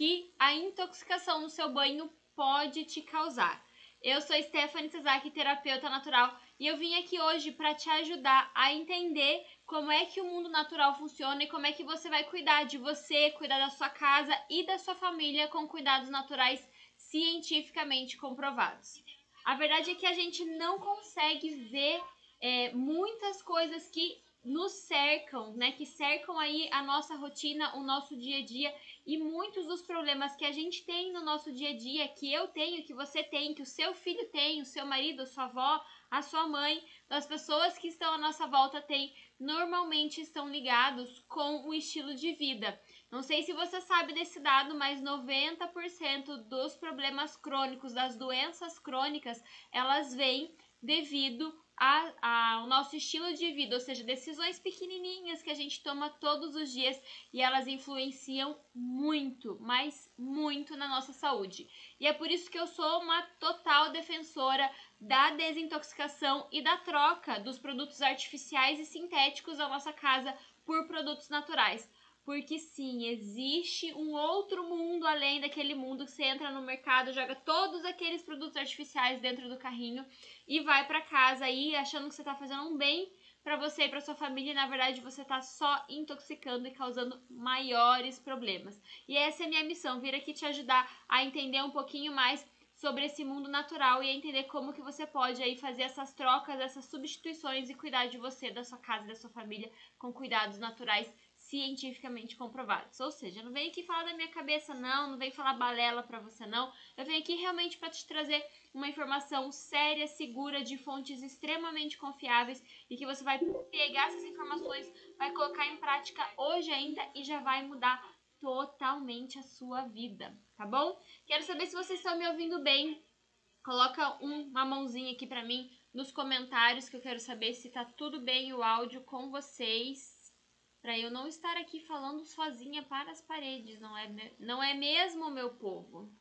que a intoxicação no seu banho pode te causar. Eu sou Stephanie Sasaki, terapeuta natural, e eu vim aqui hoje para te ajudar a entender como é que o mundo natural funciona e como é que você vai cuidar de você, cuidar da sua casa e da sua família com cuidados naturais cientificamente comprovados. A verdade é que a gente não consegue ver é, muitas coisas que nos cercam, né? Que cercam aí a nossa rotina, o nosso dia a dia e muitos dos problemas que a gente tem no nosso dia a dia, que eu tenho, que você tem, que o seu filho tem, o seu marido, a sua avó, a sua mãe, as pessoas que estão à nossa volta têm, normalmente estão ligados com o estilo de vida. Não sei se você sabe desse dado, mas 90% dos problemas crônicos, das doenças crônicas, elas vêm devido a, a, o nosso estilo de vida, ou seja, decisões pequenininhas que a gente toma todos os dias e elas influenciam muito, mas muito na nossa saúde. E é por isso que eu sou uma total defensora da desintoxicação e da troca dos produtos artificiais e sintéticos da nossa casa por produtos naturais porque sim, existe um outro mundo além daquele mundo que você entra no mercado, joga todos aqueles produtos artificiais dentro do carrinho e vai para casa aí achando que você tá fazendo um bem para você e para sua família, e na verdade você tá só intoxicando e causando maiores problemas. E essa é a minha missão, vir aqui te ajudar a entender um pouquinho mais sobre esse mundo natural e a entender como que você pode aí fazer essas trocas, essas substituições e cuidar de você, da sua casa da sua família com cuidados naturais cientificamente comprovados. Ou seja, não venho aqui falar da minha cabeça, não, não venho falar balela para você, não. Eu venho aqui realmente para te trazer uma informação séria, segura, de fontes extremamente confiáveis e que você vai pegar essas informações, vai colocar em prática hoje ainda e já vai mudar totalmente a sua vida, tá bom? Quero saber se vocês estão me ouvindo bem. Coloca uma mãozinha aqui para mim nos comentários que eu quero saber se tá tudo bem o áudio com vocês para eu não estar aqui falando sozinha para as paredes, não é, não é mesmo, meu povo?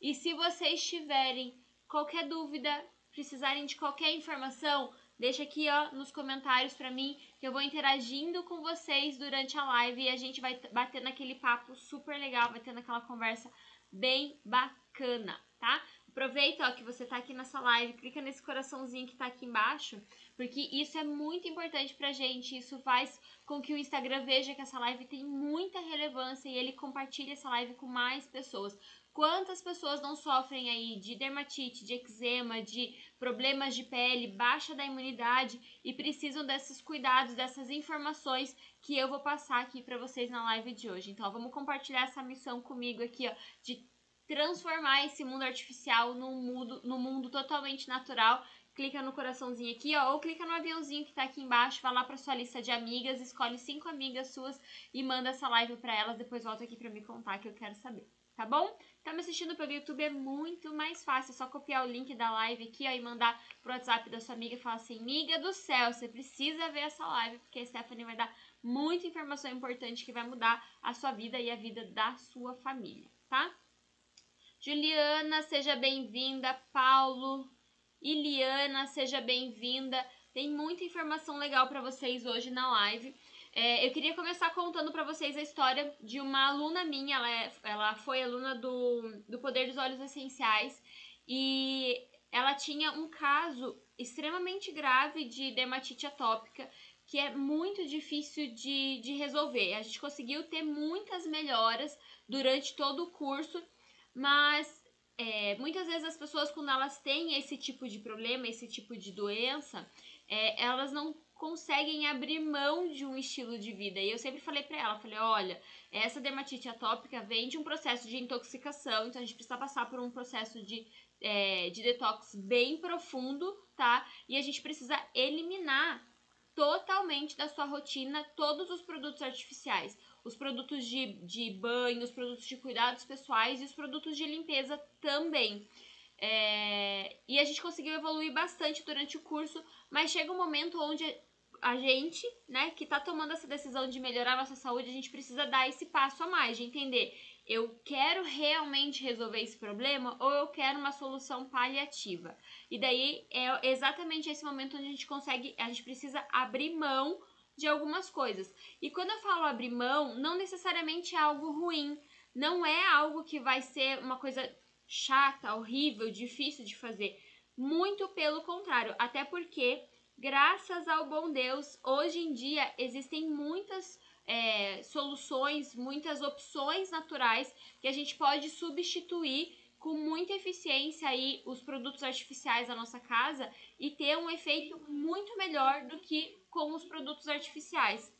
E se vocês tiverem qualquer dúvida, precisarem de qualquer informação, deixa aqui ó nos comentários para mim, que eu vou interagindo com vocês durante a live e a gente vai bater naquele papo super legal, vai tendo aquela conversa bem bacana, tá? Aproveita ó, que você tá aqui nessa live, clica nesse coraçãozinho que tá aqui embaixo porque isso é muito importante pra gente. Isso faz com que o Instagram veja que essa live tem muita relevância e ele compartilhe essa live com mais pessoas. Quantas pessoas não sofrem aí de dermatite, de eczema, de problemas de pele, baixa da imunidade e precisam desses cuidados, dessas informações que eu vou passar aqui para vocês na live de hoje. Então, ó, vamos compartilhar essa missão comigo aqui, ó, de transformar esse mundo artificial num mundo, num mundo totalmente natural clica no coraçãozinho aqui, ó, ou clica no aviãozinho que tá aqui embaixo, vai lá pra sua lista de amigas, escolhe cinco amigas suas e manda essa live para elas, depois volta aqui para me contar que eu quero saber, tá bom? Tá me assistindo pelo YouTube é muito mais fácil, é só copiar o link da live aqui, ó, e mandar pro WhatsApp da sua amiga e falar assim, amiga do céu, você precisa ver essa live, porque a Stephanie vai dar muita informação importante que vai mudar a sua vida e a vida da sua família, tá? Juliana, seja bem-vinda. Paulo, Iliana, seja bem-vinda. Tem muita informação legal para vocês hoje na live. É, eu queria começar contando para vocês a história de uma aluna minha. Ela, é, ela foi aluna do, do Poder dos Olhos Essenciais e ela tinha um caso extremamente grave de dermatite atópica que é muito difícil de, de resolver. A gente conseguiu ter muitas melhoras durante todo o curso, mas é, muitas vezes as pessoas, quando elas têm esse tipo de problema, esse tipo de doença, é, elas não conseguem abrir mão de um estilo de vida. E eu sempre falei para ela, falei, olha, essa dermatite atópica vem de um processo de intoxicação, então a gente precisa passar por um processo de, é, de detox bem profundo, tá? E a gente precisa eliminar totalmente da sua rotina todos os produtos artificiais os produtos de, de banho, os produtos de cuidados pessoais e os produtos de limpeza também. É, e a gente conseguiu evoluir bastante durante o curso, mas chega um momento onde a gente, né, que tá tomando essa decisão de melhorar a nossa saúde, a gente precisa dar esse passo a mais, de entender, eu quero realmente resolver esse problema ou eu quero uma solução paliativa. E daí é exatamente esse momento onde a gente consegue, a gente precisa abrir mão de algumas coisas. E quando eu falo abrir mão, não necessariamente é algo ruim, não é algo que vai ser uma coisa chata, horrível, difícil de fazer. Muito pelo contrário, até porque, graças ao bom Deus, hoje em dia existem muitas é, soluções, muitas opções naturais que a gente pode substituir com muita eficiência aí os produtos artificiais da nossa casa e ter um efeito muito melhor do que com os produtos artificiais.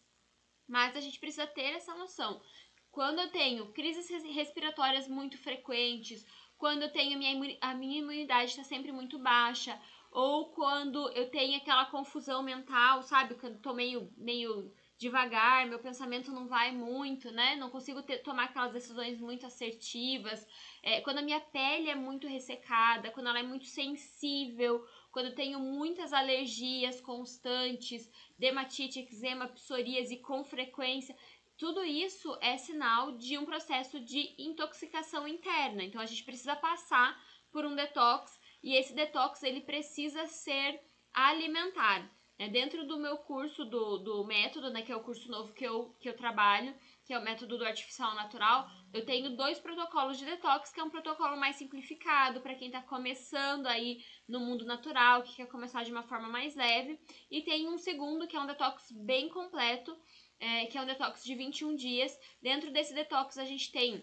Mas a gente precisa ter essa noção. Quando eu tenho crises respiratórias muito frequentes, quando eu tenho a minha, a minha imunidade está sempre muito baixa, ou quando eu tenho aquela confusão mental, sabe? Quando eu tô meio, meio devagar, meu pensamento não vai muito, né? Não consigo ter, tomar aquelas decisões muito assertivas. É, quando a minha pele é muito ressecada, quando ela é muito sensível, quando tenho muitas alergias constantes, dermatite, eczema, psoríase com frequência. Tudo isso é sinal de um processo de intoxicação interna. Então a gente precisa passar por um detox e esse detox ele precisa ser alimentar. É dentro do meu curso do, do método, né, que é o curso novo que eu, que eu trabalho, que é o método do artificial natural, eu tenho dois protocolos de detox, que é um protocolo mais simplificado para quem está começando aí no mundo natural, que quer começar de uma forma mais leve, e tem um segundo que é um detox bem completo, é, que é um detox de 21 dias. Dentro desse detox a gente tem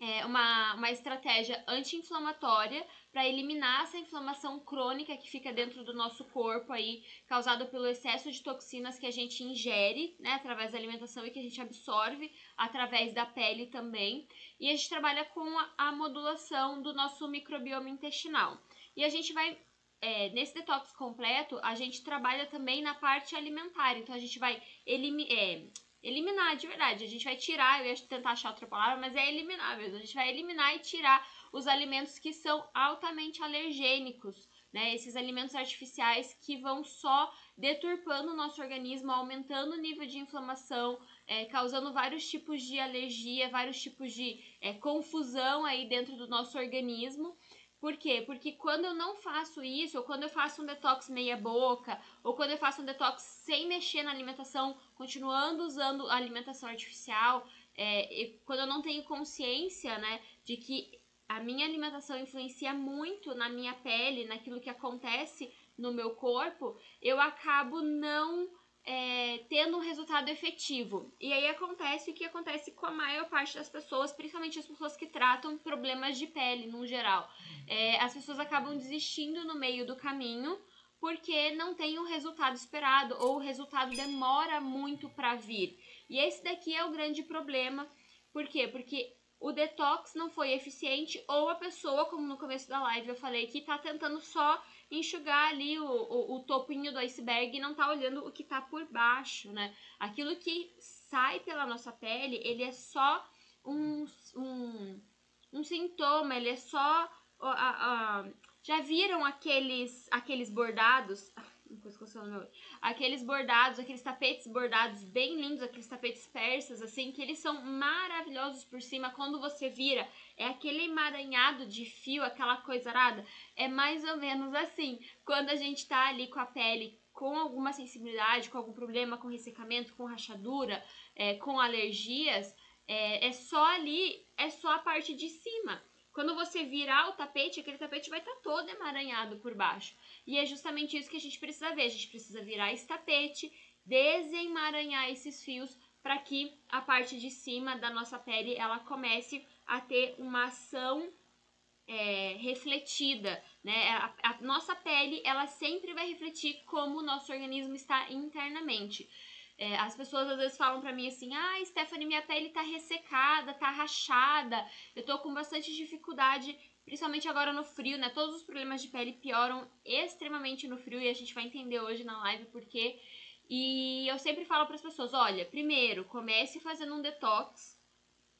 é, uma, uma estratégia anti-inflamatória para eliminar essa inflamação crônica que fica dentro do nosso corpo aí, causada pelo excesso de toxinas que a gente ingere, né, através da alimentação e que a gente absorve através da pele também. E a gente trabalha com a, a modulação do nosso microbioma intestinal. E a gente vai é, nesse detox completo, a gente trabalha também na parte alimentar. Então, a gente vai. É, eliminar de verdade. A gente vai tirar, eu ia tentar achar outra palavra, mas é eliminar mesmo. A gente vai eliminar e tirar os alimentos que são altamente alergênicos, né? Esses alimentos artificiais que vão só deturpando o nosso organismo, aumentando o nível de inflamação, é, causando vários tipos de alergia, vários tipos de é, confusão aí dentro do nosso organismo. Por quê? Porque quando eu não faço isso, ou quando eu faço um detox meia boca, ou quando eu faço um detox sem mexer na alimentação, continuando usando alimentação artificial, é, quando eu não tenho consciência, né, de que a minha alimentação influencia muito na minha pele, naquilo que acontece no meu corpo, eu acabo não é, tendo um resultado efetivo. E aí acontece o que acontece com a maior parte das pessoas, principalmente as pessoas que tratam problemas de pele no geral. É, as pessoas acabam desistindo no meio do caminho porque não tem o resultado esperado ou o resultado demora muito para vir. E esse daqui é o grande problema. Por quê? Porque o detox não foi eficiente ou a pessoa, como no começo da live eu falei, que tá tentando só enxugar ali o, o, o topinho do iceberg e não tá olhando o que tá por baixo, né? Aquilo que sai pela nossa pele, ele é só um, um, um sintoma, ele é só... Uh, uh, já viram aqueles, aqueles bordados? meu. Aqueles bordados, aqueles tapetes bordados bem lindos, aqueles tapetes persas, assim, que eles são maravilhosos por cima. Quando você vira, é aquele emaranhado de fio, aquela coisa arada. É mais ou menos assim. Quando a gente tá ali com a pele com alguma sensibilidade, com algum problema, com ressecamento, com rachadura, é, com alergias, é, é só ali, é só a parte de cima. Quando você virar o tapete, aquele tapete vai estar tá todo emaranhado por baixo. E é justamente isso que a gente precisa ver. A gente precisa virar esse tapete, desemaranhar esses fios para que a parte de cima da nossa pele ela comece a ter uma ação é, refletida, né? A, a, nossa pele ela sempre vai refletir como o nosso organismo está internamente. É, as pessoas às vezes falam para mim assim: ah, Stephanie, minha pele tá ressecada, tá rachada, eu tô com bastante dificuldade, principalmente agora no frio, né? Todos os problemas de pele pioram extremamente no frio e a gente vai entender hoje na live porque. E eu sempre falo para as pessoas: olha, primeiro, comece fazendo um detox.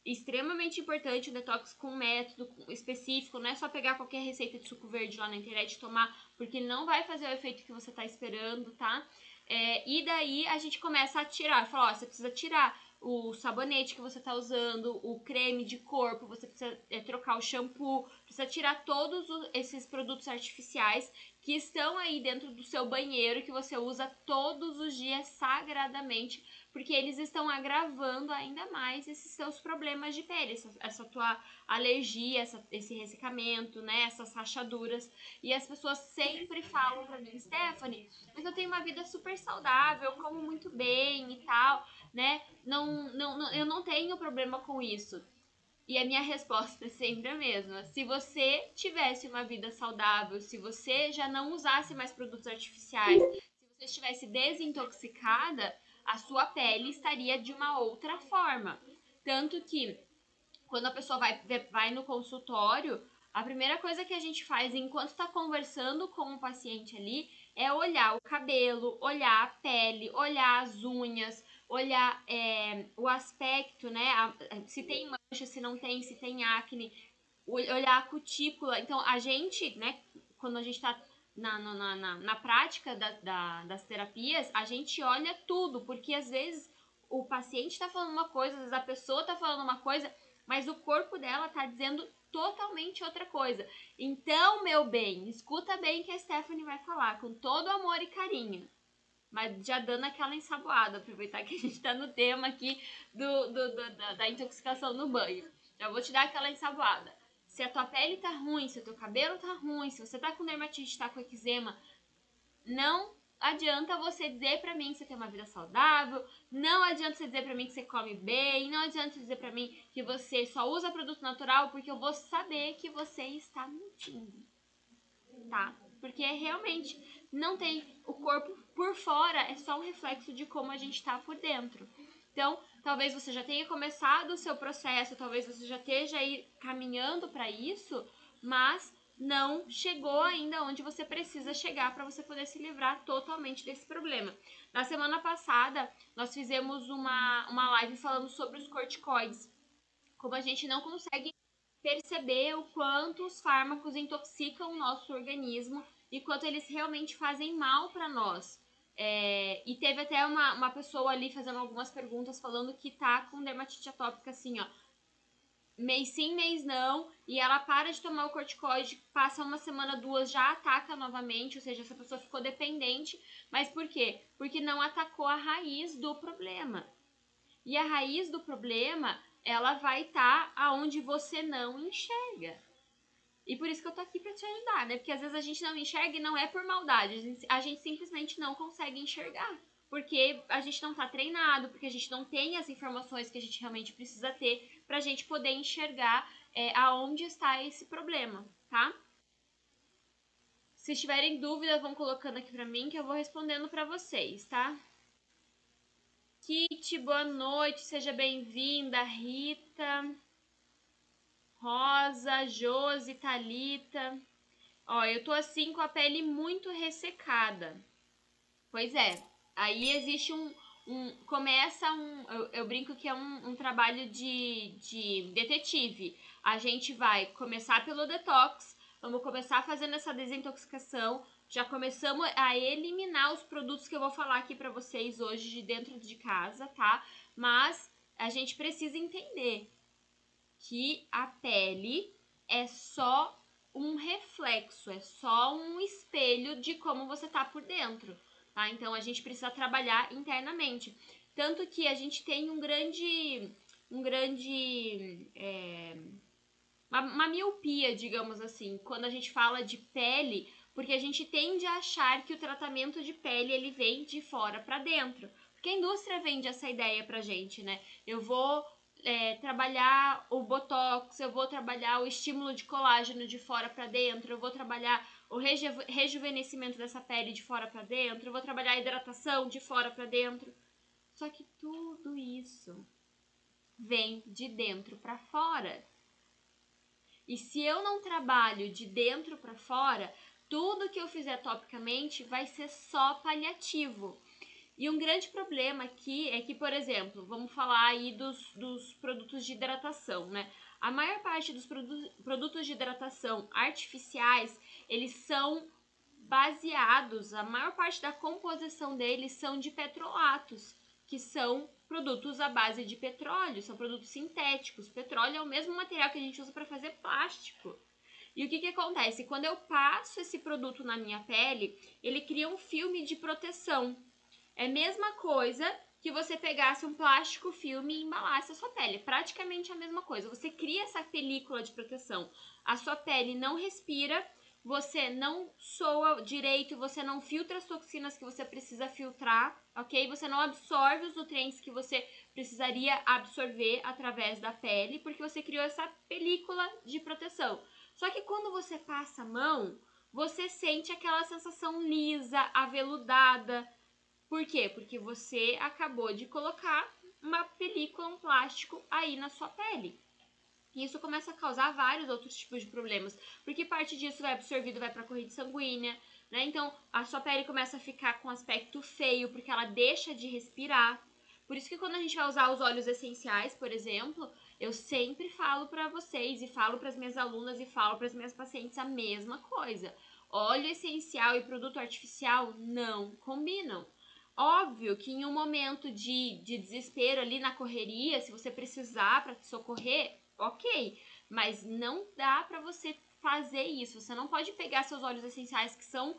Extremamente importante, um detox com método específico, não é só pegar qualquer receita de suco verde lá na internet e tomar, porque não vai fazer o efeito que você tá esperando, tá? É, e daí a gente começa a tirar, fala, ó, você precisa tirar o sabonete que você está usando, o creme de corpo, você precisa é, trocar o shampoo, precisa tirar todos os, esses produtos artificiais que estão aí dentro do seu banheiro que você usa todos os dias sagradamente, porque eles estão agravando ainda mais esses seus problemas de pele, essa, essa tua alergia, essa, esse ressecamento, né, essas rachaduras. E as pessoas sempre falam pra mim, Stephanie, mas eu tenho uma vida super saudável, eu como muito bem e tal, né? Não, não, não, eu não tenho problema com isso. E a minha resposta é sempre a mesma. Se você tivesse uma vida saudável, se você já não usasse mais produtos artificiais, se você estivesse desintoxicada, a sua pele estaria de uma outra forma. Tanto que quando a pessoa vai, vai no consultório, a primeira coisa que a gente faz enquanto está conversando com o paciente ali é olhar o cabelo, olhar a pele, olhar as unhas, olhar é, o aspecto, né? A, se tem mancha, se não tem, se tem acne, olhar a cutícula. Então, a gente, né, quando a gente está na, na, na, na, prática da, da, das terapias, a gente olha tudo, porque às vezes o paciente está falando uma coisa, às vezes a pessoa está falando uma coisa, mas o corpo dela está dizendo totalmente outra coisa. Então, meu bem, escuta bem que a Stephanie vai falar, com todo amor e carinho. Mas já dando aquela ensaboada, aproveitar que a gente tá no tema aqui do, do, do da, da, intoxicação no banho. Já vou te dar aquela ensaboada. Se a tua pele tá ruim, se o teu cabelo tá ruim, se você tá com dermatite, tá com eczema, não adianta você dizer para mim que você tem uma vida saudável, não adianta você dizer para mim que você come bem, não adianta você dizer para mim que você só usa produto natural, porque eu vou saber que você está mentindo. Tá? Porque realmente não tem o corpo por fora é só um reflexo de como a gente está por dentro. Então, talvez você já tenha começado o seu processo, talvez você já esteja aí caminhando para isso, mas não chegou ainda onde você precisa chegar para você poder se livrar totalmente desse problema. Na semana passada, nós fizemos uma, uma live falando sobre os corticoides. Como a gente não consegue perceber o quanto os fármacos intoxicam o nosso organismo e quanto eles realmente fazem mal para nós. É, e teve até uma, uma pessoa ali fazendo algumas perguntas falando que tá com dermatite atópica assim, ó. Mês sim, mês não, e ela para de tomar o corticoide, passa uma semana, duas, já ataca novamente, ou seja, essa pessoa ficou dependente. Mas por quê? Porque não atacou a raiz do problema. E a raiz do problema, ela vai estar tá aonde você não enxerga. E por isso que eu tô aqui para te ajudar, né? Porque às vezes a gente não enxerga e não é por maldade, a gente, a gente simplesmente não consegue enxergar. Porque a gente não tá treinado, porque a gente não tem as informações que a gente realmente precisa ter pra gente poder enxergar é, aonde está esse problema, tá? Se tiverem dúvidas, vão colocando aqui pra mim que eu vou respondendo pra vocês, tá? Kit, boa noite, seja bem-vinda. Rita. Rosa, Josi, Talita. Ó, eu tô assim com a pele muito ressecada. Pois é. Aí existe um. um começa um. Eu, eu, brinco que é um, um trabalho de, de detetive. A gente vai começar pelo detox. Vamos começar fazendo essa desintoxicação. Já começamos a eliminar os produtos que eu vou falar aqui para vocês hoje de dentro de casa, tá? Mas a gente precisa entender que a pele é só um reflexo, é só um espelho de como você tá por dentro, tá? Então a gente precisa trabalhar internamente. Tanto que a gente tem um grande. um grande. É, uma, uma miopia, digamos assim, quando a gente fala de pele, porque a gente tende a achar que o tratamento de pele ele vem de fora para dentro. Porque a indústria vende essa ideia pra gente, né? Eu vou é, trabalhar o botox, eu vou trabalhar o estímulo de colágeno de fora para dentro, eu vou trabalhar o reju rejuvenescimento dessa pele de fora para dentro, eu vou trabalhar a hidratação de fora para dentro. Só que tudo isso vem de dentro para fora. E se eu não trabalho de dentro para fora, tudo que eu fizer topicamente vai ser só paliativo. E um grande problema aqui é que, por exemplo, vamos falar aí dos, dos produtos de hidratação, né? A maior parte dos produ produtos de hidratação artificiais, eles são baseados, a maior parte da composição deles são de petrolatos, que são produtos à base de petróleo, são produtos sintéticos. Petróleo é o mesmo material que a gente usa para fazer plástico. E o que, que acontece? Quando eu passo esse produto na minha pele, ele cria um filme de proteção. É a mesma coisa que você pegasse um plástico filme e embalasse a sua pele. Praticamente a mesma coisa. Você cria essa película de proteção. A sua pele não respira, você não soa direito, você não filtra as toxinas que você precisa filtrar, ok? Você não absorve os nutrientes que você precisaria absorver através da pele, porque você criou essa película de proteção. Só que quando você passa a mão, você sente aquela sensação lisa, aveludada. Por quê? Porque você acabou de colocar uma película, um plástico aí na sua pele. E isso começa a causar vários outros tipos de problemas, porque parte disso vai absorvido, vai para a corrente sanguínea, né? Então a sua pele começa a ficar com aspecto feio, porque ela deixa de respirar. Por isso que quando a gente vai usar os óleos essenciais, por exemplo, eu sempre falo para vocês e falo para as minhas alunas e falo para as minhas pacientes a mesma coisa. Óleo essencial e produto artificial não combinam. Óbvio que em um momento de, de desespero ali na correria, se você precisar para socorrer, ok. Mas não dá para você fazer isso. Você não pode pegar seus óleos essenciais que são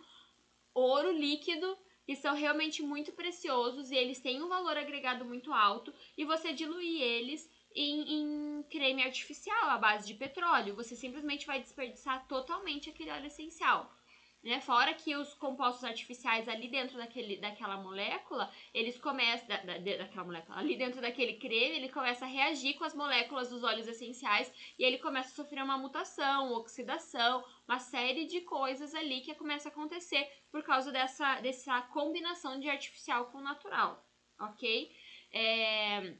ouro líquido que são realmente muito preciosos e eles têm um valor agregado muito alto e você diluir eles em, em, creme artificial à base de petróleo. Você simplesmente vai desperdiçar totalmente aquele óleo essencial. Né? Fora que os compostos artificiais ali dentro daquele, daquela molécula, eles começam. Da, da, daquela molécula, ali dentro daquele creme, ele começa a reagir com as moléculas dos óleos essenciais e ele começa a sofrer uma mutação, oxidação, uma série de coisas ali que começa a acontecer por causa dessa, dessa combinação de artificial com natural, ok? É...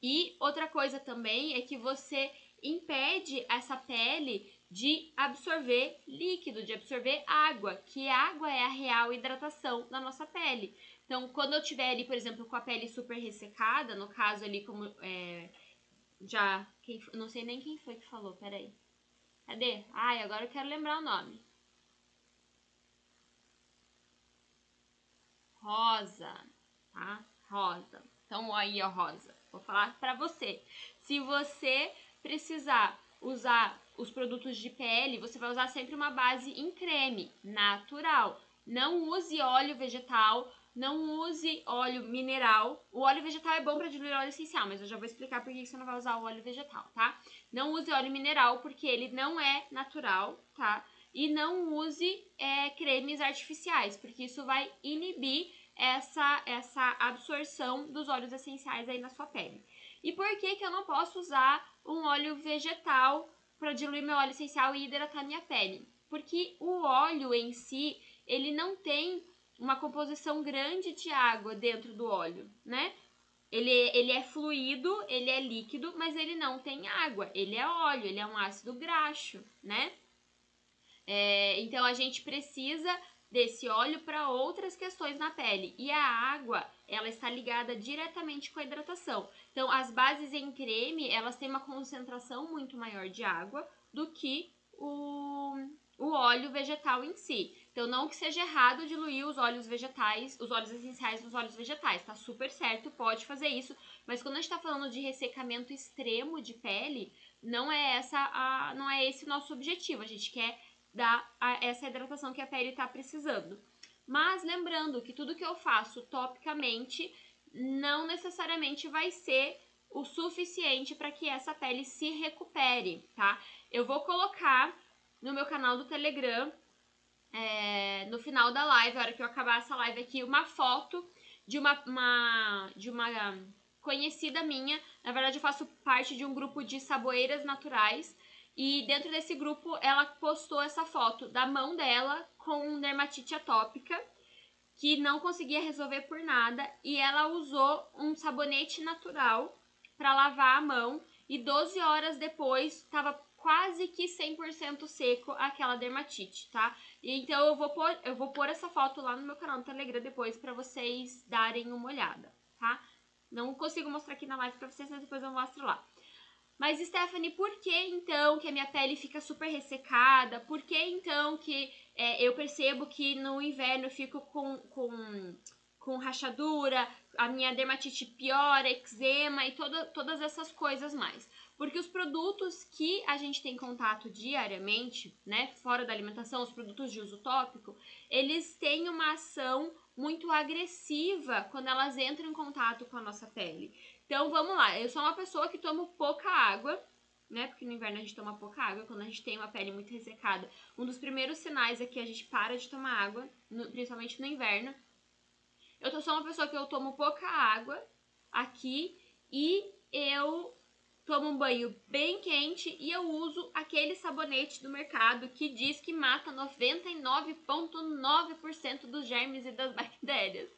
E outra coisa também é que você impede essa pele de absorver líquido, de absorver água, que água é a real hidratação da nossa pele. Então, quando eu tiver ali, por exemplo, com a pele super ressecada, no caso ali como é, já, quem, não sei nem quem foi que falou, peraí. Cadê? Ai, agora eu quero lembrar o nome. Rosa, tá? Rosa. Então, aí, ó, Rosa. Vou falar pra você. Se você precisar usar os produtos de pele, você vai usar sempre uma base em creme, natural. Não use óleo vegetal, não use óleo mineral. O óleo vegetal é bom para diluir óleo essencial, mas eu já vou explicar por que você não vai usar o óleo vegetal, tá? Não use óleo mineral porque ele não é natural, tá? E não use é, cremes artificiais, porque isso vai inibir essa, essa absorção dos óleos essenciais aí na sua pele. E por que, que eu não posso usar um óleo vegetal para diluir meu óleo essencial e hidratar minha pele. Porque o óleo em si, ele não tem uma composição grande de água dentro do óleo, né? Ele, ele é fluido, ele é líquido, mas ele não tem água. Ele é óleo, ele é um ácido graxo, né? É, então a gente precisa desse óleo para outras questões na pele. E a água, ela está ligada diretamente com a hidratação. Então, as bases em creme, elas têm uma concentração muito maior de água do que o, o óleo vegetal em si. Então, não que seja errado diluir os óleos vegetais, os óleos essenciais nos óleos vegetais, tá super certo, pode fazer isso. Mas quando a gente tá falando de ressecamento extremo de pele, não é essa a, não é esse o nosso objetivo. A gente quer dar a, essa hidratação que a pele está precisando. Mas lembrando que tudo que eu faço topicamente não necessariamente vai ser o suficiente para que essa pele se recupere, tá? Eu vou colocar no meu canal do Telegram, é, no final da live, a hora que eu acabar essa live aqui, uma foto de uma, uma, de uma conhecida minha. Na verdade, eu faço parte de um grupo de saboeiras naturais e dentro desse grupo, ela postou essa foto da mão dela com dermatite atópica, que não conseguia resolver por nada, e ela usou um sabonete natural para lavar a mão, e 12 horas depois estava quase que 100% seco aquela dermatite, tá? E então eu vou pôr, eu vou pôr essa foto lá no meu canal do Telegram depois para vocês darem uma olhada, tá? Não consigo mostrar aqui na live para vocês, mas depois eu mostro lá. Mas, Stephanie, por que então que a minha pele fica super ressecada? Por que então que é, eu percebo que no inverno eu fico com, com, com rachadura, a minha dermatite piora, eczema e toda, todas essas coisas mais? Porque os produtos que a gente tem contato diariamente, né, fora da alimentação, os produtos de uso tópico, eles têm uma ação muito agressiva quando elas entram em contato com a nossa pele. Então vamos lá, eu sou uma pessoa que tomo pouca água, né? Porque no inverno a gente toma pouca água, quando a gente tem uma pele muito ressecada. Um dos primeiros sinais é que a gente para de tomar água, no, principalmente no inverno. Eu sou uma pessoa que eu tomo pouca água aqui e eu tomo um banho bem quente e eu uso aquele sabonete do mercado que diz que mata 99,9% dos germes e das bactérias.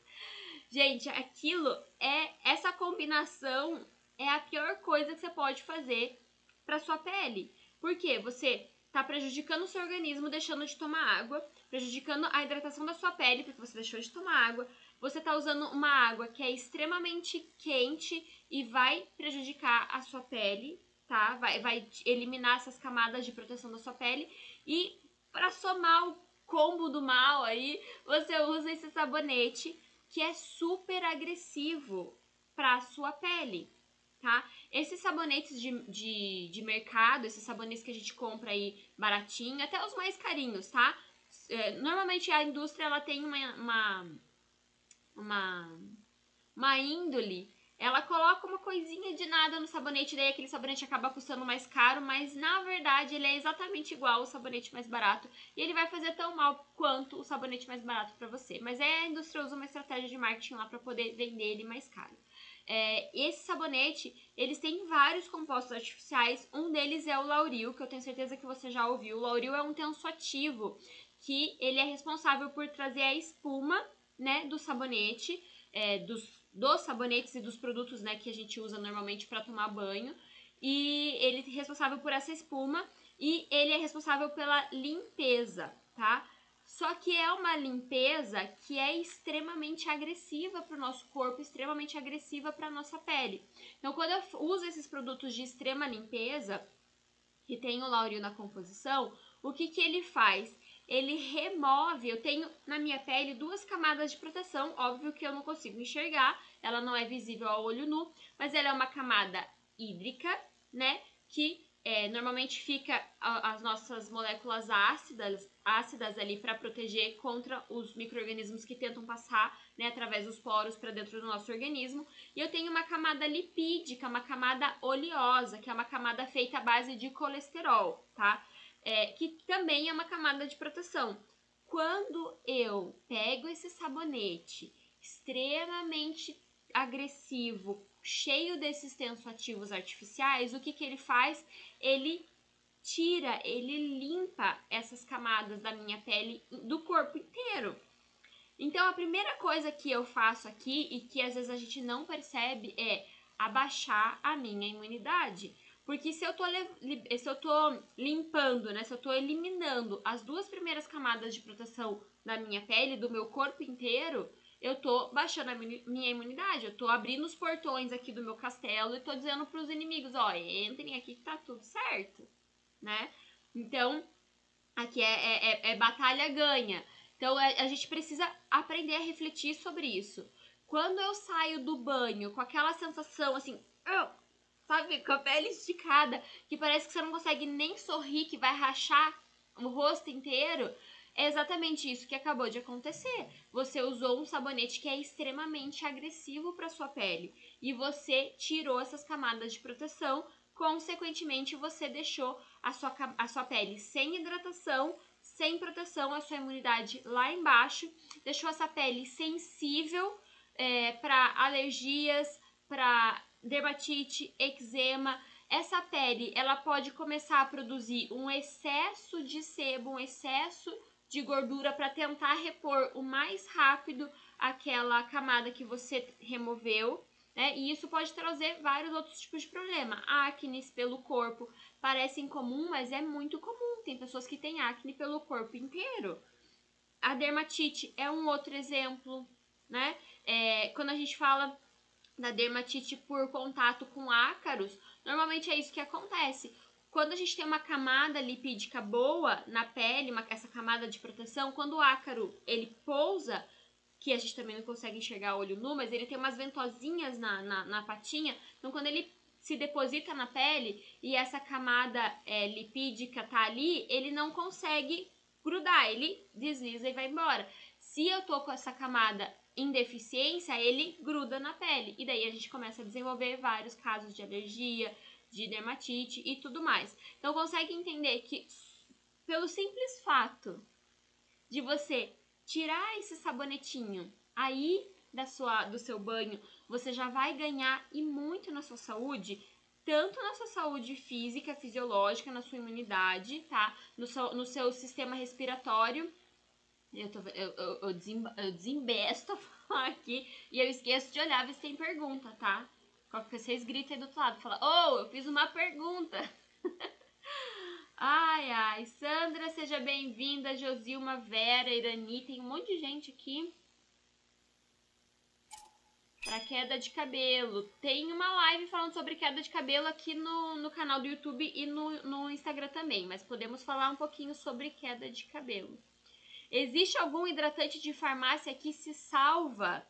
Gente, aquilo é essa combinação é a pior coisa que você pode fazer para sua pele. Porque você está prejudicando o seu organismo deixando de tomar água, prejudicando a hidratação da sua pele porque você deixou de tomar água. Você está usando uma água que é extremamente quente e vai prejudicar a sua pele, tá? Vai, vai eliminar essas camadas de proteção da sua pele. E para somar o combo do mal aí, você usa esse sabonete que é super agressivo para a sua pele, tá? Esses sabonetes de, de, de mercado, esses sabonetes que a gente compra aí baratinho, até os mais carinhos, tá? É, normalmente a indústria ela tem uma, uma, uma, uma índole ela coloca uma coisinha de nada no sabonete, daí aquele sabonete acaba custando mais caro, mas na verdade ele é exatamente igual ao sabonete mais barato e ele vai fazer tão mal quanto o sabonete mais barato para você. Mas é a indústria usa uma estratégia de marketing lá para poder vender ele mais caro. É, esse sabonete, eles têm vários compostos artificiais, um deles é o lauril, que eu tenho certeza que você já ouviu. O lauril é um tensoativo, que ele é responsável por trazer a espuma, né, do sabonete, é, dos dos sabonetes e dos produtos né, que a gente usa normalmente para tomar banho. E ele é responsável por essa espuma e ele é responsável pela limpeza, tá? Só que é uma limpeza que é extremamente agressiva para o nosso corpo, extremamente agressiva para a nossa pele. Então, quando eu uso esses produtos de extrema limpeza, que tem o lauril na composição, o que, que ele faz? Ele remove. Eu tenho na minha pele duas camadas de proteção, óbvio que eu não consigo enxergar, ela não é visível ao olho nu, mas ela é uma camada hídrica, né? Que é, normalmente fica as nossas moléculas ácidas, ácidas ali para proteger contra os micro-organismos que tentam passar né, através dos poros para dentro do nosso organismo. E eu tenho uma camada lipídica, uma camada oleosa, que é uma camada feita à base de colesterol, tá? É, que também é uma camada de proteção. Quando eu pego esse sabonete extremamente agressivo, cheio desses tensoativos artificiais, o que, que ele faz? Ele tira, ele limpa essas camadas da minha pele do corpo inteiro. Então a primeira coisa que eu faço aqui e que às vezes a gente não percebe é abaixar a minha imunidade. Porque se eu tô, se eu tô limpando, né? Se eu tô eliminando as duas primeiras camadas de proteção da minha pele, do meu corpo inteiro, eu tô baixando a minha imunidade. Eu tô abrindo os portões aqui do meu castelo e tô dizendo pros inimigos, ó, entrem aqui que tá tudo certo, né? Então, aqui é, é, é, é batalha ganha. Então, a, a gente precisa aprender a refletir sobre isso. Quando eu saio do banho com aquela sensação assim, sabe, com a pele esticada, que parece que você não consegue nem sorrir, que vai rachar o rosto inteiro. É exatamente isso que acabou de acontecer. Você usou um sabonete que é extremamente agressivo para sua pele e você tirou essas camadas de proteção, consequentemente você deixou a sua, a sua pele sem hidratação, sem proteção, a sua imunidade lá embaixo, deixou essa pele sensível é, para alergias, para dermatite, eczema. Essa pele, ela pode começar a produzir um excesso de sebo, um excesso de gordura para tentar repor o mais rápido aquela camada que você removeu, né? E isso pode trazer vários outros tipos de problema. Acne pelo corpo parece incomum, mas é muito comum. Tem pessoas que têm acne pelo corpo inteiro. A dermatite é um outro exemplo, né? É, quando a gente fala da dermatite por contato com ácaros, normalmente é isso que acontece. Quando a gente tem uma camada lipídica boa na pele, uma, essa camada de proteção, quando o ácaro ele pousa, que a gente também não consegue enxergar olho nu, mas ele tem umas ventosinhas na, na, na patinha, então quando ele se deposita na pele e essa camada é, lipídica tá ali, ele não consegue grudar, ele desliza e vai embora. Se eu tô com essa camada em deficiência, ele gruda na pele. E daí a gente começa a desenvolver vários casos de alergia, de dermatite e tudo mais. Então consegue entender que pelo simples fato de você tirar esse sabonetinho aí da sua, do seu banho, você já vai ganhar e muito na sua saúde, tanto na sua saúde física, fisiológica, na sua imunidade, tá? No seu, no seu sistema respiratório. Eu, tô, eu, eu, eu, desemba, eu desembesto aqui e eu esqueço de olhar ver se tem pergunta, tá? Qualquer vocês gritam aí do outro lado, fala, oh, eu fiz uma pergunta. ai, ai, Sandra, seja bem-vinda, Josilma, Vera, Irani, tem um monte de gente aqui. Pra queda de cabelo. Tem uma live falando sobre queda de cabelo aqui no, no canal do YouTube e no, no Instagram também, mas podemos falar um pouquinho sobre queda de cabelo. Existe algum hidratante de farmácia que se salva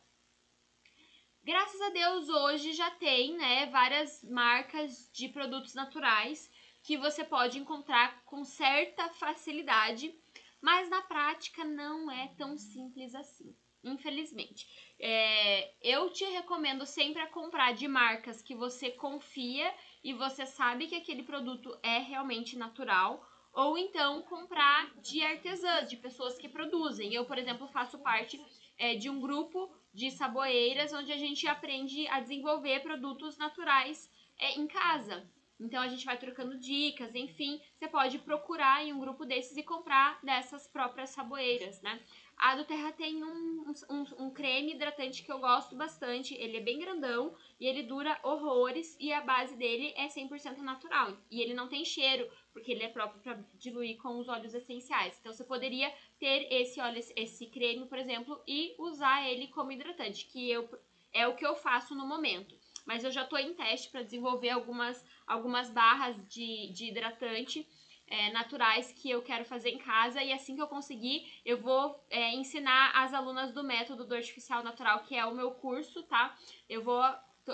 Graças a Deus hoje já tem, né, várias marcas de produtos naturais que você pode encontrar com certa facilidade, mas na prática não é tão simples assim, infelizmente. É, eu te recomendo sempre a comprar de marcas que você confia e você sabe que aquele produto é realmente natural, ou então comprar de artesãs, de pessoas que produzem. Eu, por exemplo, faço parte é, de um grupo de saboeiras, onde a gente aprende a desenvolver produtos naturais é, em casa. Então a gente vai trocando dicas, enfim, você pode procurar em um grupo desses e comprar dessas próprias saboeiras, né? A do Terra tem um, um, um, creme hidratante que eu gosto bastante. Ele é bem grandão e ele dura horrores. E a base dele é 100% natural. E ele não tem cheiro, porque ele é próprio para diluir com os óleos essenciais. Então você poderia ter esse óleo, esse creme, por exemplo, e usar ele como hidratante, que eu, é o que eu faço no momento. Mas eu já estou em teste para desenvolver algumas, algumas barras de, de hidratante é, naturais que eu quero fazer em casa e assim que eu conseguir, eu vou é, ensinar as alunas do método do artificial natural, que é o meu curso, tá? Eu vou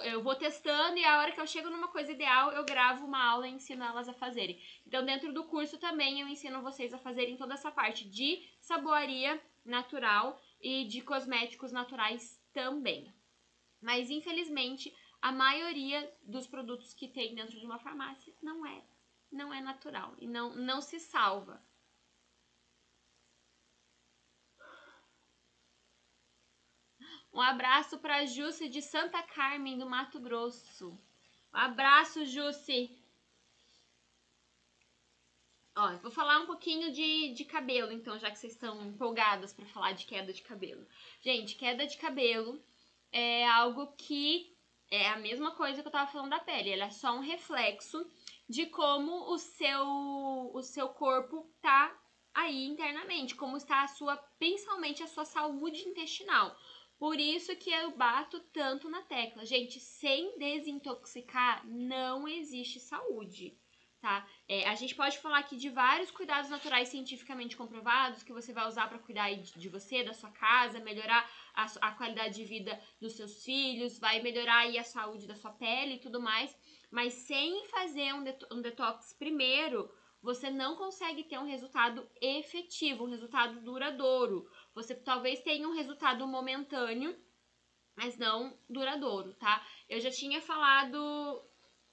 eu vou testando e a hora que eu chego numa coisa ideal, eu gravo uma aula e ensino elas a fazerem. Então, dentro do curso também eu ensino vocês a fazerem toda essa parte de saboaria natural e de cosméticos naturais também. Mas infelizmente, a maioria dos produtos que tem dentro de uma farmácia não é não é natural e não, não se salva. Um abraço para Jusce de Santa Carmen, do Mato Grosso. Um abraço, Jusce. Ó, vou falar um pouquinho de, de cabelo, então, já que vocês estão empolgadas para falar de queda de cabelo. Gente, queda de cabelo é algo que é a mesma coisa que eu tava falando da pele. Ela é só um reflexo de como o seu, o seu corpo tá aí internamente, como está a sua, principalmente a sua saúde intestinal. Por isso que eu bato tanto na tecla. Gente, sem desintoxicar não existe saúde, tá? É, a gente pode falar aqui de vários cuidados naturais cientificamente comprovados que você vai usar para cuidar de você, da sua casa, melhorar a, a, qualidade de vida dos seus filhos, vai melhorar aí a saúde da sua pele e tudo mais. Mas sem fazer um, det um detox primeiro, você não consegue ter um resultado efetivo, um resultado duradouro. Você talvez tenha um resultado momentâneo, mas não duradouro, tá? Eu já tinha falado,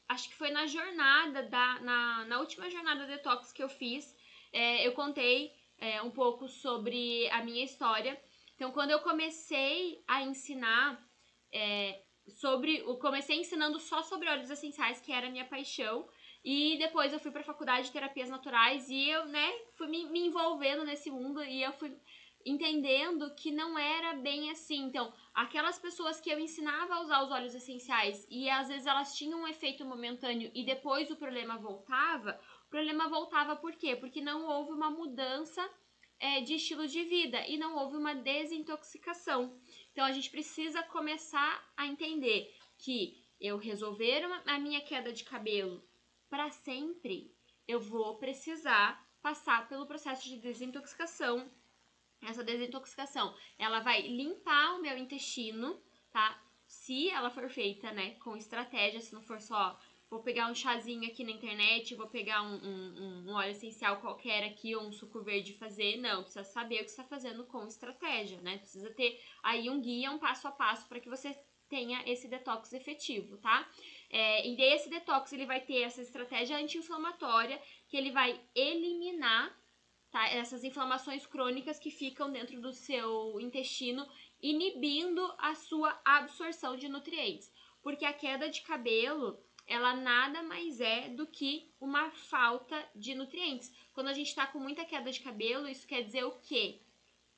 acho que foi na jornada, da, na, na última jornada detox que eu fiz, é, eu contei é, um pouco sobre a minha história. Então, quando eu comecei a ensinar é, sobre. Eu comecei ensinando só sobre óleos essenciais, que era a minha paixão. E depois eu fui para a faculdade de terapias naturais e eu, né, fui me, me envolvendo nesse mundo e eu fui entendendo que não era bem assim. Então, aquelas pessoas que eu ensinava a usar os óleos essenciais e às vezes elas tinham um efeito momentâneo e depois o problema voltava, o problema voltava por quê? Porque não houve uma mudança é, de estilo de vida e não houve uma desintoxicação. Então a gente precisa começar a entender que eu resolver a minha queda de cabelo para sempre, eu vou precisar passar pelo processo de desintoxicação. Essa desintoxicação, ela vai limpar o meu intestino, tá? Se ela for feita, né, com estratégia, se não for só vou pegar um chazinho aqui na internet, vou pegar um, um, um óleo essencial qualquer aqui, ou um suco verde fazer. Não, precisa saber o que está fazendo com estratégia, né? Precisa ter aí um guia, um passo a passo para que você tenha esse detox efetivo, tá? É, e esse detox ele vai ter essa estratégia anti-inflamatória que ele vai eliminar tá, essas inflamações crônicas que ficam dentro do seu intestino, inibindo a sua absorção de nutrientes. Porque a queda de cabelo ela nada mais é do que uma falta de nutrientes. Quando a gente está com muita queda de cabelo, isso quer dizer o quê?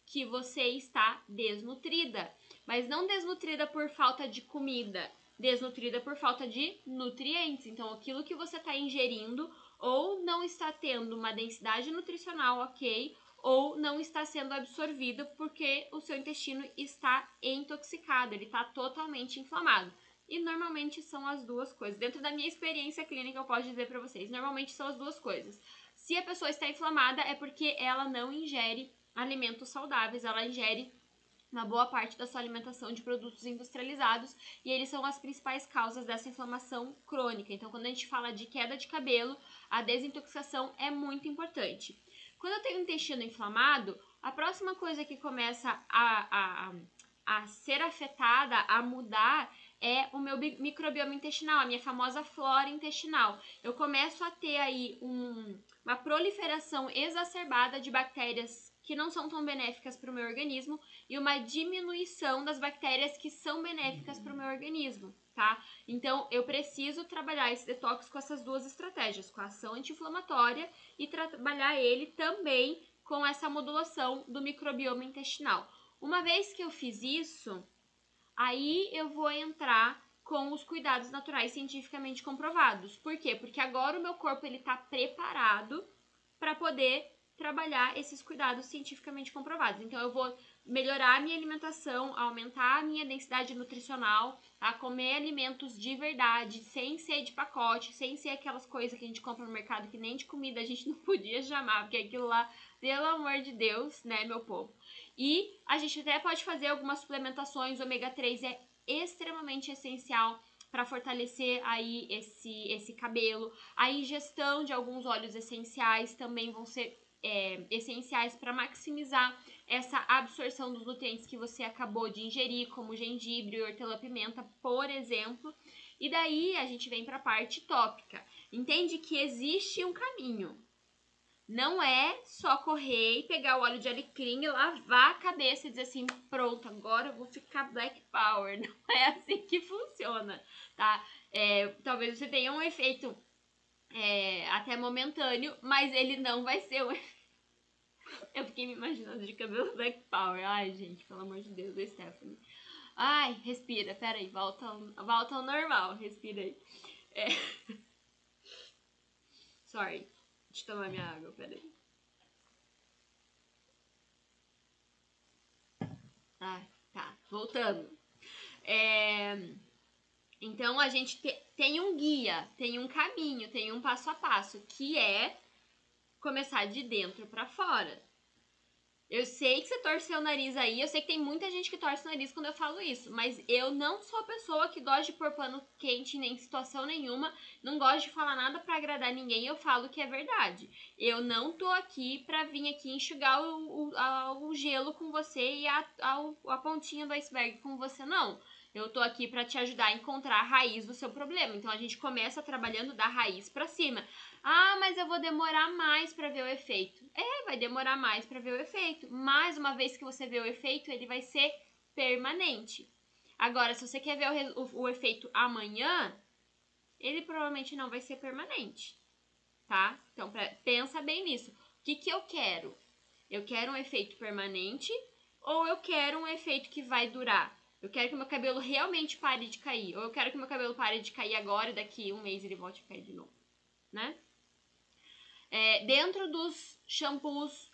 Que você está desnutrida. Mas não desnutrida por falta de comida, desnutrida por falta de nutrientes. Então, aquilo que você está ingerindo ou não está tendo uma densidade nutricional ok, ou não está sendo absorvido porque o seu intestino está intoxicado, ele está totalmente inflamado. E normalmente são as duas coisas. Dentro da minha experiência clínica, eu posso dizer para vocês, normalmente são as duas coisas. Se a pessoa está inflamada, é porque ela não ingere alimentos saudáveis, ela ingere uma boa parte da sua alimentação de produtos industrializados e eles são as principais causas dessa inflamação crônica. Então, quando a gente fala de queda de cabelo, a desintoxicação é muito importante. Quando eu tenho intestino inflamado, a próxima coisa que começa a, a, a ser afetada, a mudar, é o meu microbioma intestinal, a minha famosa flora intestinal. Eu começo a ter aí um, uma proliferação exacerbada de bactérias que não são tão benéficas para o meu organismo e uma diminuição das bactérias que são benéficas para o meu organismo, tá? Então eu preciso trabalhar esse detox com essas duas estratégias, com a ação anti-inflamatória e trabalhar ele também com essa modulação do microbioma intestinal. Uma vez que eu fiz isso, Aí eu vou entrar com os cuidados naturais cientificamente comprovados. Por quê? Porque agora o meu corpo ele está preparado para poder trabalhar esses cuidados cientificamente comprovados. Então eu vou melhorar a minha alimentação, aumentar a minha densidade nutricional, tá? Comer alimentos de verdade, sem ser de pacote, sem ser aquelas coisas que a gente compra no mercado que nem de comida a gente não podia chamar, porque aquilo lá, pelo amor de Deus, né, meu povo? E a gente até pode fazer algumas suplementações, ômega 3 é extremamente essencial para fortalecer aí esse, esse cabelo. A ingestão de alguns óleos essenciais também vão ser é, essenciais para maximizar essa absorção dos nutrientes que você acabou de ingerir, como gengibre, hortelã-pimenta, por exemplo. E daí a gente vem para a parte tópica. Entende que existe um caminho. Não é só correr e pegar o óleo de alecrim e lavar a cabeça e dizer assim, pronto, agora eu vou ficar black power. Não é assim que funciona, tá? É, talvez você tenha um efeito é, até momentâneo, mas ele não vai ser o Eu fiquei me imaginando de cabelo black power. Ai, gente, pelo amor de Deus, a Stephanie. Ai, respira, peraí, volta ao, volta ao normal, respira aí. É... Sorry. Deixa eu tomar minha água, peraí. Ah, tá. Voltando. É... Então a gente te... tem um guia, tem um caminho, tem um passo a passo, que é começar de dentro para fora. Eu sei que você torceu o nariz aí, eu sei que tem muita gente que torce o nariz quando eu falo isso, mas eu não sou a pessoa que gosta de pôr pano quente nem em situação nenhuma, não gosto de falar nada para agradar ninguém, eu falo que é verdade. Eu não tô aqui pra vir aqui enxugar o, o, a, o gelo com você e a, a, a pontinha do iceberg com você, não. Eu tô aqui para te ajudar a encontrar a raiz do seu problema. Então a gente começa trabalhando da raiz para cima. Ah, mas eu vou demorar mais para ver o efeito. É, vai demorar mais para ver o efeito. Mas uma vez que você vê o efeito, ele vai ser permanente. Agora, se você quer ver o, o, o efeito amanhã, ele provavelmente não vai ser permanente, tá? Então, pra, pensa bem nisso. O que, que eu quero? Eu quero um efeito permanente ou eu quero um efeito que vai durar? Eu quero que meu cabelo realmente pare de cair. Ou eu quero que meu cabelo pare de cair agora e daqui um mês ele volte a cair de novo, né? É, dentro dos shampoos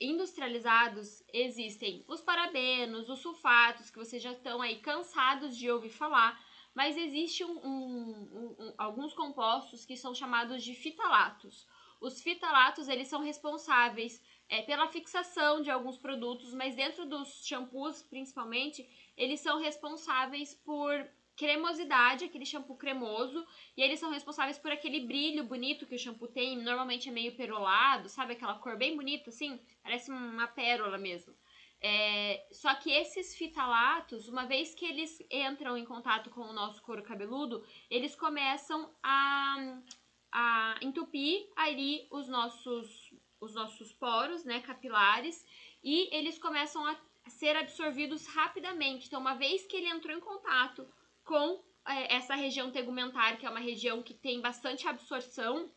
industrializados existem os parabenos, os sulfatos, que vocês já estão aí cansados de ouvir falar, mas existem um, um, um, alguns compostos que são chamados de fitalatos. Os fitalatos eles são responsáveis é, pela fixação de alguns produtos, mas dentro dos shampoos principalmente, eles são responsáveis por cremosidade, aquele shampoo cremoso, e eles são responsáveis por aquele brilho bonito que o shampoo tem, normalmente é meio perolado, sabe aquela cor bem bonita assim? Parece uma pérola mesmo. É, só que esses fitalatos, uma vez que eles entram em contato com o nosso couro cabeludo, eles começam a, a entupir ali os nossos, os nossos poros, né, capilares, e eles começam a ser absorvidos rapidamente. Então, uma vez que ele entrou em contato com é, essa região tegumentar, que é uma região que tem bastante absorção,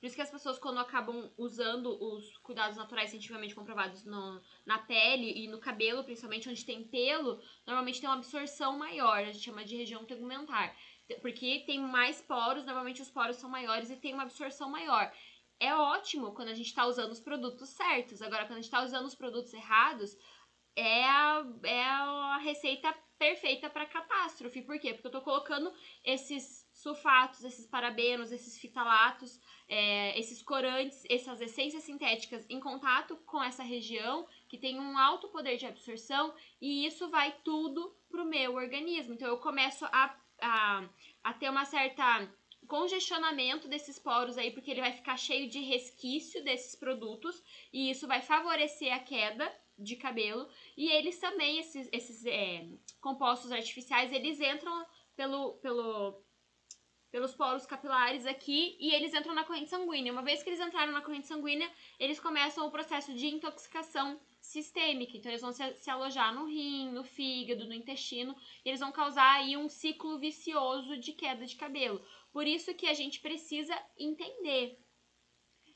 por isso que as pessoas, quando acabam usando os cuidados naturais cientificamente comprovados no, na pele e no cabelo, principalmente onde tem pelo, normalmente tem uma absorção maior, a gente chama de região tegumentar. Porque tem mais poros, normalmente os poros são maiores e tem uma absorção maior. É ótimo quando a gente está usando os produtos certos. Agora, quando a gente está usando os produtos errados, é a, é a receita perfeita para catástrofe. Por quê? Porque eu tô colocando esses sulfatos, esses parabenos, esses fitalatos, é, esses corantes, essas essências sintéticas em contato com essa região que tem um alto poder de absorção e isso vai tudo pro meu organismo. Então eu começo a, a, a ter uma certa congestionamento desses poros aí, porque ele vai ficar cheio de resquício desses produtos e isso vai favorecer a queda de cabelo. E eles também, esses, esses é, compostos artificiais, eles entram pelo, pelo, pelos poros capilares aqui e eles entram na corrente sanguínea. Uma vez que eles entraram na corrente sanguínea, eles começam o processo de intoxicação sistêmica. Então, eles vão se, se alojar no rim, no fígado, no intestino, e eles vão causar aí um ciclo vicioso de queda de cabelo. Por isso que a gente precisa entender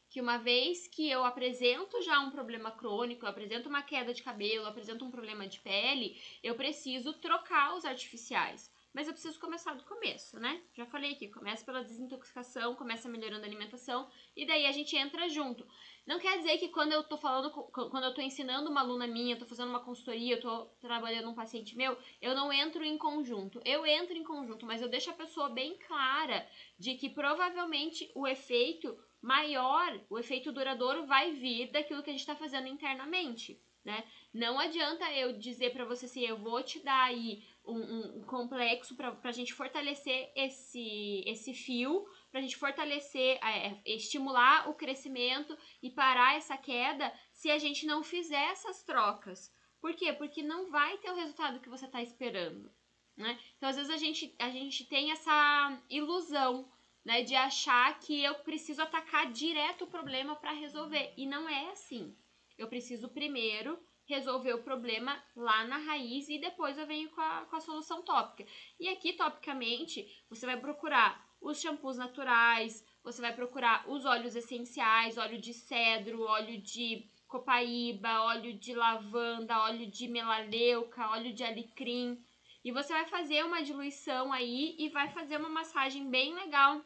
que uma vez que eu apresento já um problema crônico, eu apresento uma queda de cabelo, eu apresento um problema de pele, eu preciso trocar os artificiais. Mas eu preciso começar do começo, né? Já falei aqui, começa pela desintoxicação, começa melhorando a alimentação e daí a gente entra junto. Não quer dizer que quando eu tô falando, quando eu tô ensinando uma aluna minha, eu tô fazendo uma consultoria, eu tô trabalhando um paciente meu, eu não entro em conjunto. Eu entro em conjunto, mas eu deixo a pessoa bem clara de que provavelmente o efeito maior, o efeito duradouro vai vir daquilo que a gente está fazendo internamente, né? Não adianta eu dizer para você assim, eu vou te dar aí um, um complexo para a gente fortalecer esse, esse fio, para a gente fortalecer, é, estimular o crescimento e parar essa queda se a gente não fizer essas trocas. Por quê? Porque não vai ter o resultado que você está esperando. Né? Então, às vezes, a gente, a gente tem essa ilusão né, de achar que eu preciso atacar direto o problema para resolver. E não é assim. Eu preciso primeiro resolver o problema lá na raiz e depois eu venho com a, com a solução tópica. E aqui, topicamente, você vai procurar os shampoos naturais, você vai procurar os óleos essenciais, óleo de cedro, óleo de copaíba, óleo de lavanda, óleo de melaleuca, óleo de alecrim. E você vai fazer uma diluição aí e vai fazer uma massagem bem legal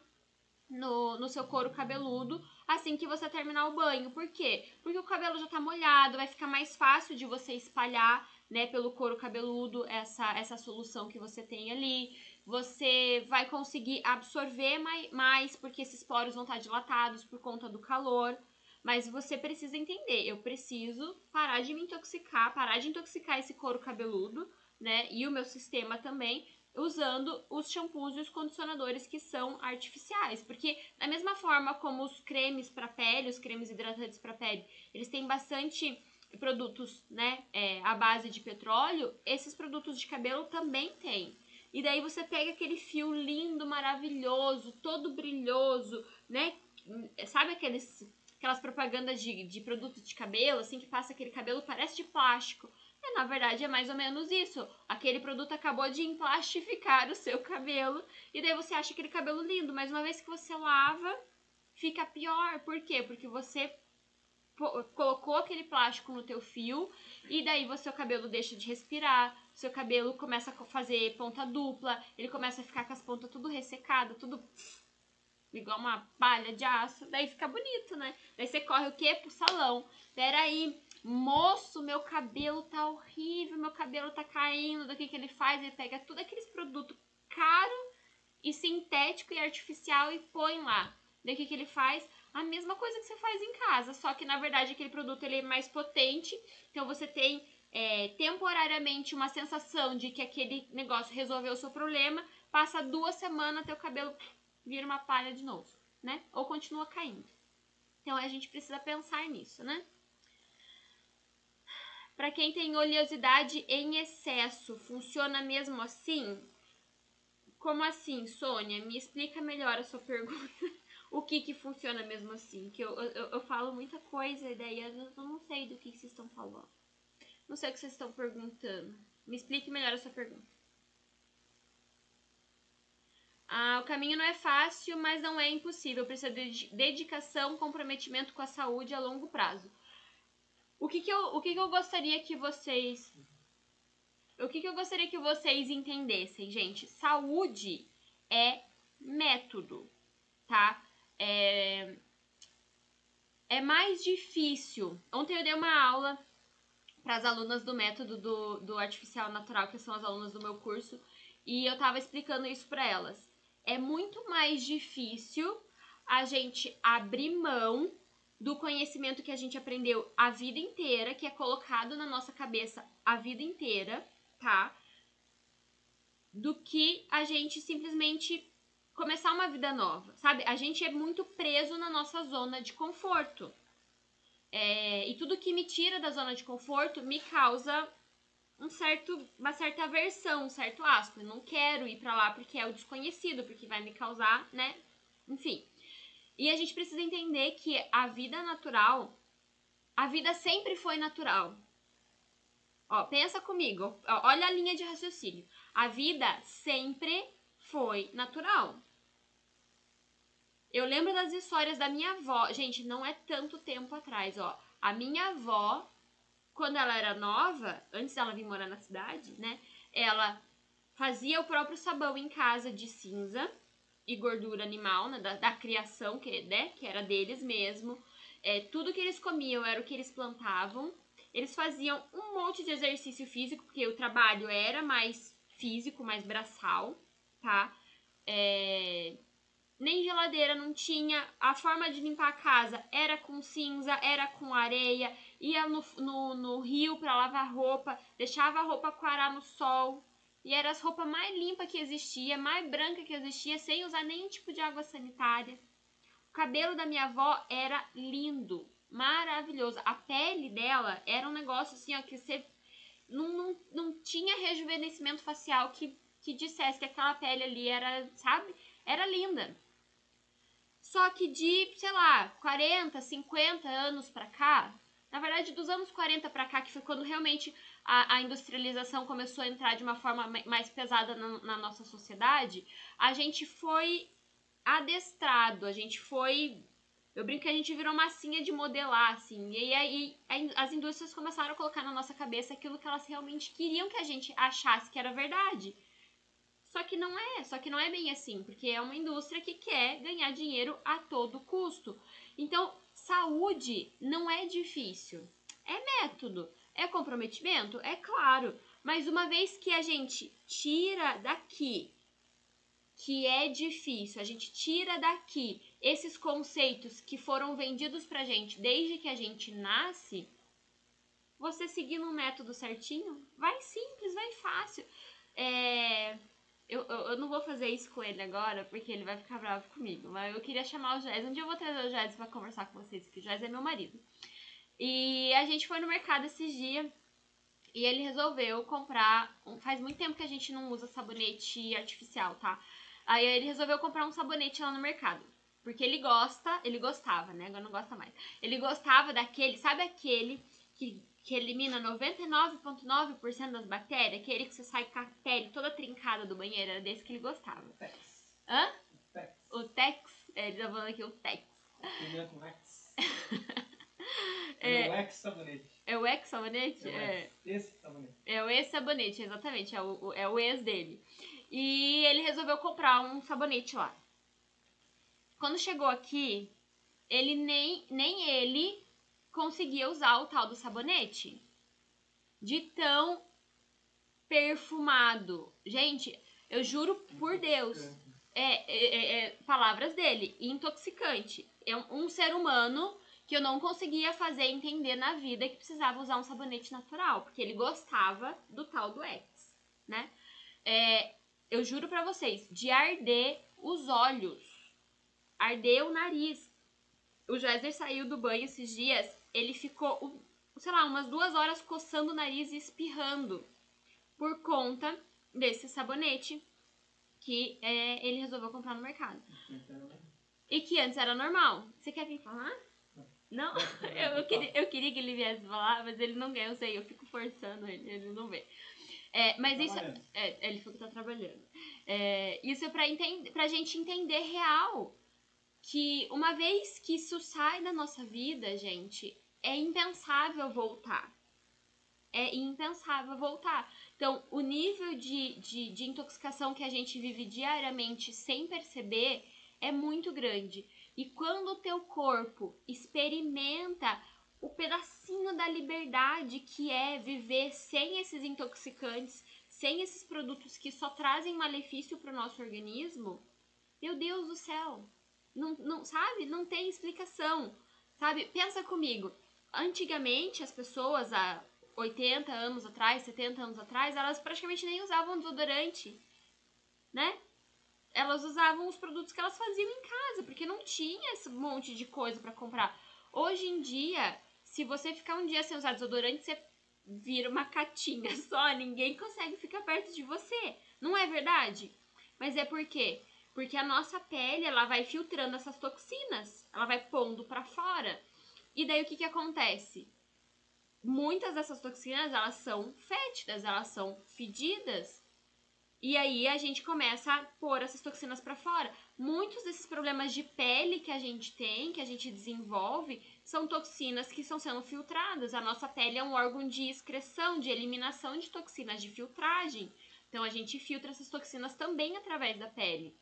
no, no seu couro cabeludo assim que você terminar o banho. Por quê? Porque o cabelo já tá molhado, vai ficar mais fácil de você espalhar, né, pelo couro cabeludo essa, essa solução que você tem ali. Você vai conseguir absorver mais, mais porque esses poros vão estar dilatados por conta do calor. Mas você precisa entender, eu preciso parar de me intoxicar, parar de intoxicar esse couro cabeludo, né? E o meu sistema também, usando os shampoos e os condicionadores que são artificiais, porque da mesma forma como os cremes para pele, os cremes hidratantes para pele, eles têm bastante produtos, né, é, à base de petróleo, esses produtos de cabelo também têm. E daí você pega aquele fio lindo, maravilhoso, todo brilhoso, né? Sabe aqueles, aquelas propagandas de, de produto de cabelo, assim, que passa aquele cabelo, parece de plástico. É, na verdade, é mais ou menos isso. Aquele produto acabou de emplastificar o seu cabelo e daí você acha aquele cabelo lindo, mas uma vez que você lava, fica pior. Por quê? Porque você colocou aquele plástico no teu fio e daí o seu cabelo deixa de respirar, seu cabelo começa a fazer ponta dupla, ele começa a ficar com as pontas tudo ressecado, tudo igual uma palha de aço, daí fica bonito, né? Daí você corre o quê? Pro salão. Peraí, Moço, meu cabelo tá horrível, meu cabelo tá caindo. Do que, que ele faz? Ele pega tudo aqueles produtos caro e sintético e artificial e põe lá. Daí o que, que ele faz? A mesma coisa que você faz em casa, só que na verdade aquele produto ele é mais potente. Então você tem é, temporariamente uma sensação de que aquele negócio resolveu o seu problema, passa duas semanas, teu cabelo vira uma palha de novo, né? Ou continua caindo. Então a gente precisa pensar nisso, né? Para quem tem oleosidade em excesso, funciona mesmo assim? Como assim, Sônia? Me explica melhor a sua pergunta. O que que funciona mesmo assim? Que eu, eu, eu falo muita coisa e daí eu não sei do que, que vocês estão falando. Não sei o que vocês estão perguntando. Me explique melhor a sua pergunta. Ah, o caminho não é fácil, mas não é impossível. Precisa de dedicação, comprometimento com a saúde a longo prazo. O que, que, eu, o que, que eu gostaria que vocês. O que, que eu gostaria que vocês entendessem, gente? Saúde é método, tá? É, é mais difícil. Ontem eu dei uma aula para as alunas do método do, do artificial natural, que são as alunas do meu curso, e eu tava explicando isso para elas é muito mais difícil a gente abrir mão do conhecimento que a gente aprendeu a vida inteira, que é colocado na nossa cabeça a vida inteira, tá? Do que a gente simplesmente começar uma vida nova, sabe? A gente é muito preso na nossa zona de conforto. É, e tudo que me tira da zona de conforto me causa um certo, uma certa aversão, um certo asco. Eu não quero ir para lá porque é o desconhecido, porque vai me causar, né? Enfim. E a gente precisa entender que a vida natural, a vida sempre foi natural. Ó, pensa comigo, ó, olha a linha de raciocínio. A vida sempre foi natural. Eu lembro das histórias da minha avó. Gente, não é tanto tempo atrás, ó. A minha avó quando ela era nova, antes dela vir morar na cidade, né? Ela fazia o próprio sabão em casa de cinza e gordura animal, né, da, da criação, que, né, que era deles mesmo. É, tudo que eles comiam era o que eles plantavam. Eles faziam um monte de exercício físico, porque o trabalho era mais físico, mais braçal, tá? É, nem geladeira não tinha. A forma de limpar a casa era com cinza, era com areia, ia no, no, no rio para lavar roupa, deixava a roupa quarar no sol. E era as roupas mais limpas que existia, mais branca que existia, sem usar nenhum tipo de água sanitária. O cabelo da minha avó era lindo, maravilhoso. A pele dela era um negócio assim, ó, que você não, não, não tinha rejuvenescimento facial que, que dissesse que aquela pele ali era, sabe? Era linda. Só que de, sei lá, 40, 50 anos pra cá, na verdade, dos anos 40 para cá, que foi quando realmente a, a, industrialização começou a entrar de uma forma mais pesada na, na, nossa sociedade, a gente foi adestrado, a gente foi. Eu brinco que a gente virou massinha de modelar, assim. E aí as indústrias começaram a colocar na nossa cabeça aquilo que elas realmente queriam que a gente achasse que era verdade. Só que não é, só que não é bem assim, porque é uma indústria que quer ganhar dinheiro a todo custo. Então, saúde não é difícil. É método, é comprometimento, é claro. Mas uma vez que a gente tira daqui que é difícil, a gente tira daqui esses conceitos que foram vendidos pra gente desde que a gente nasce, você seguindo um método certinho, vai simples, vai fácil. É, eu, eu, eu, não vou fazer isso com ele agora, porque ele vai ficar bravo comigo. Mas eu queria chamar o Jazz. Um dia eu vou trazer o Jazz pra conversar com vocês, porque o Jazz é meu marido. E a gente foi no mercado esses dias e ele resolveu comprar. Faz muito tempo que a gente não usa sabonete artificial, tá? Aí ele resolveu comprar um sabonete lá no mercado. Porque ele gosta, ele gostava, né? Agora não gosta mais. Ele gostava daquele, sabe aquele que que elimina 99,9% das bactérias, aquele que você sai com a pele toda trincada do banheiro, era desse que ele gostava. O Tex. Hã? O Tex. O Tex? É, ele tá falando aqui o Tex. Termina com X. É, é o X sabonete. É o ex sabonete? É o É. ex. Esse sabonete. É o ex sabonete, exatamente. É o, o- é o ex dele. E ele resolveu comprar um sabonete lá. Quando chegou aqui, ele nem, nem ele conseguia usar o tal do sabonete. De tão perfumado. Gente, eu juro por Deus. É, é, é, é, palavras dele, intoxicante. É um, um ser humano que eu não conseguia fazer entender na vida que precisava usar um sabonete natural, porque ele gostava do tal do X, né? É, eu juro pra vocês, de arder os olhos, arder o nariz. O Wesley saiu do banho esses dias, ele ficou, sei lá, umas duas horas coçando o nariz e espirrando por conta desse sabonete que é, ele resolveu comprar no mercado. E que antes era normal. Você quer vir falar? Não? Eu, eu, queria, eu queria que ele viesse falar, mas ele não quer, eu sei, eu fico forçando ele, ele não vê. É, mas Tá isso. trabalhando. É, ele falou que tá trabalhando. É, isso é pra, entender, pra gente entender real que uma vez que isso sai da nossa vida, gente, é impensável voltar. É impensável voltar. Então, o nível de, de, de intoxicação que a gente vive diariamente sem perceber é muito grande. E quando o teu corpo experimenta o pedacinho da liberdade que é viver sem esses intoxicantes, sem esses produtos que só trazem malefício para o nosso organismo, meu Deus do céu, não, não sabe? Não tem explicação, sabe? Pensa comigo. Antigamente as pessoas há 80 anos atrás, 70 anos atrás, elas praticamente nem usavam desodorante, né? Elas usavam os produtos que elas faziam em casa, porque não tinha esse monte de coisa para comprar. Hoje em dia, se você ficar um dia sem usar desodorante, você vira uma catinha só, ninguém consegue ficar perto de você. Não é verdade? Mas é por quê? Porque a nossa pele, ela vai filtrando essas toxinas, ela vai pondo para fora. E daí o que que acontece? Muitas dessas toxinas, elas são fétidas, elas são fedidas. E aí a gente começa a pôr essas toxinas para fora. Muitos desses problemas de pele que a gente tem, que a gente desenvolve, são toxinas que estão sendo filtradas. A nossa pele é um órgão de excreção, de eliminação de toxinas, de filtragem. Então a gente filtra essas toxinas também através da pele.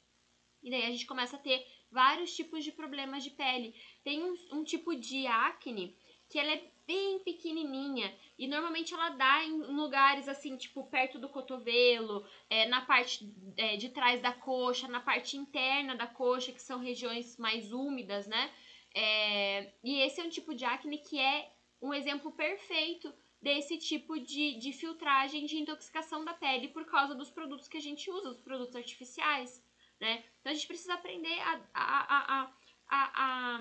E daí a gente começa a ter vários tipos de problemas de pele. Tem um, um tipo de acne que ela é bem pequenininha e normalmente ela dá em lugares assim, tipo perto do cotovelo, é, na parte é, de trás da coxa, na parte interna da coxa, que são regiões mais úmidas, né? É, e esse é um tipo de acne que é um exemplo perfeito desse tipo de, de filtragem de intoxicação da pele por causa dos produtos que a gente usa, os produtos artificiais, né? Então a gente precisa aprender a, a, a, a, a,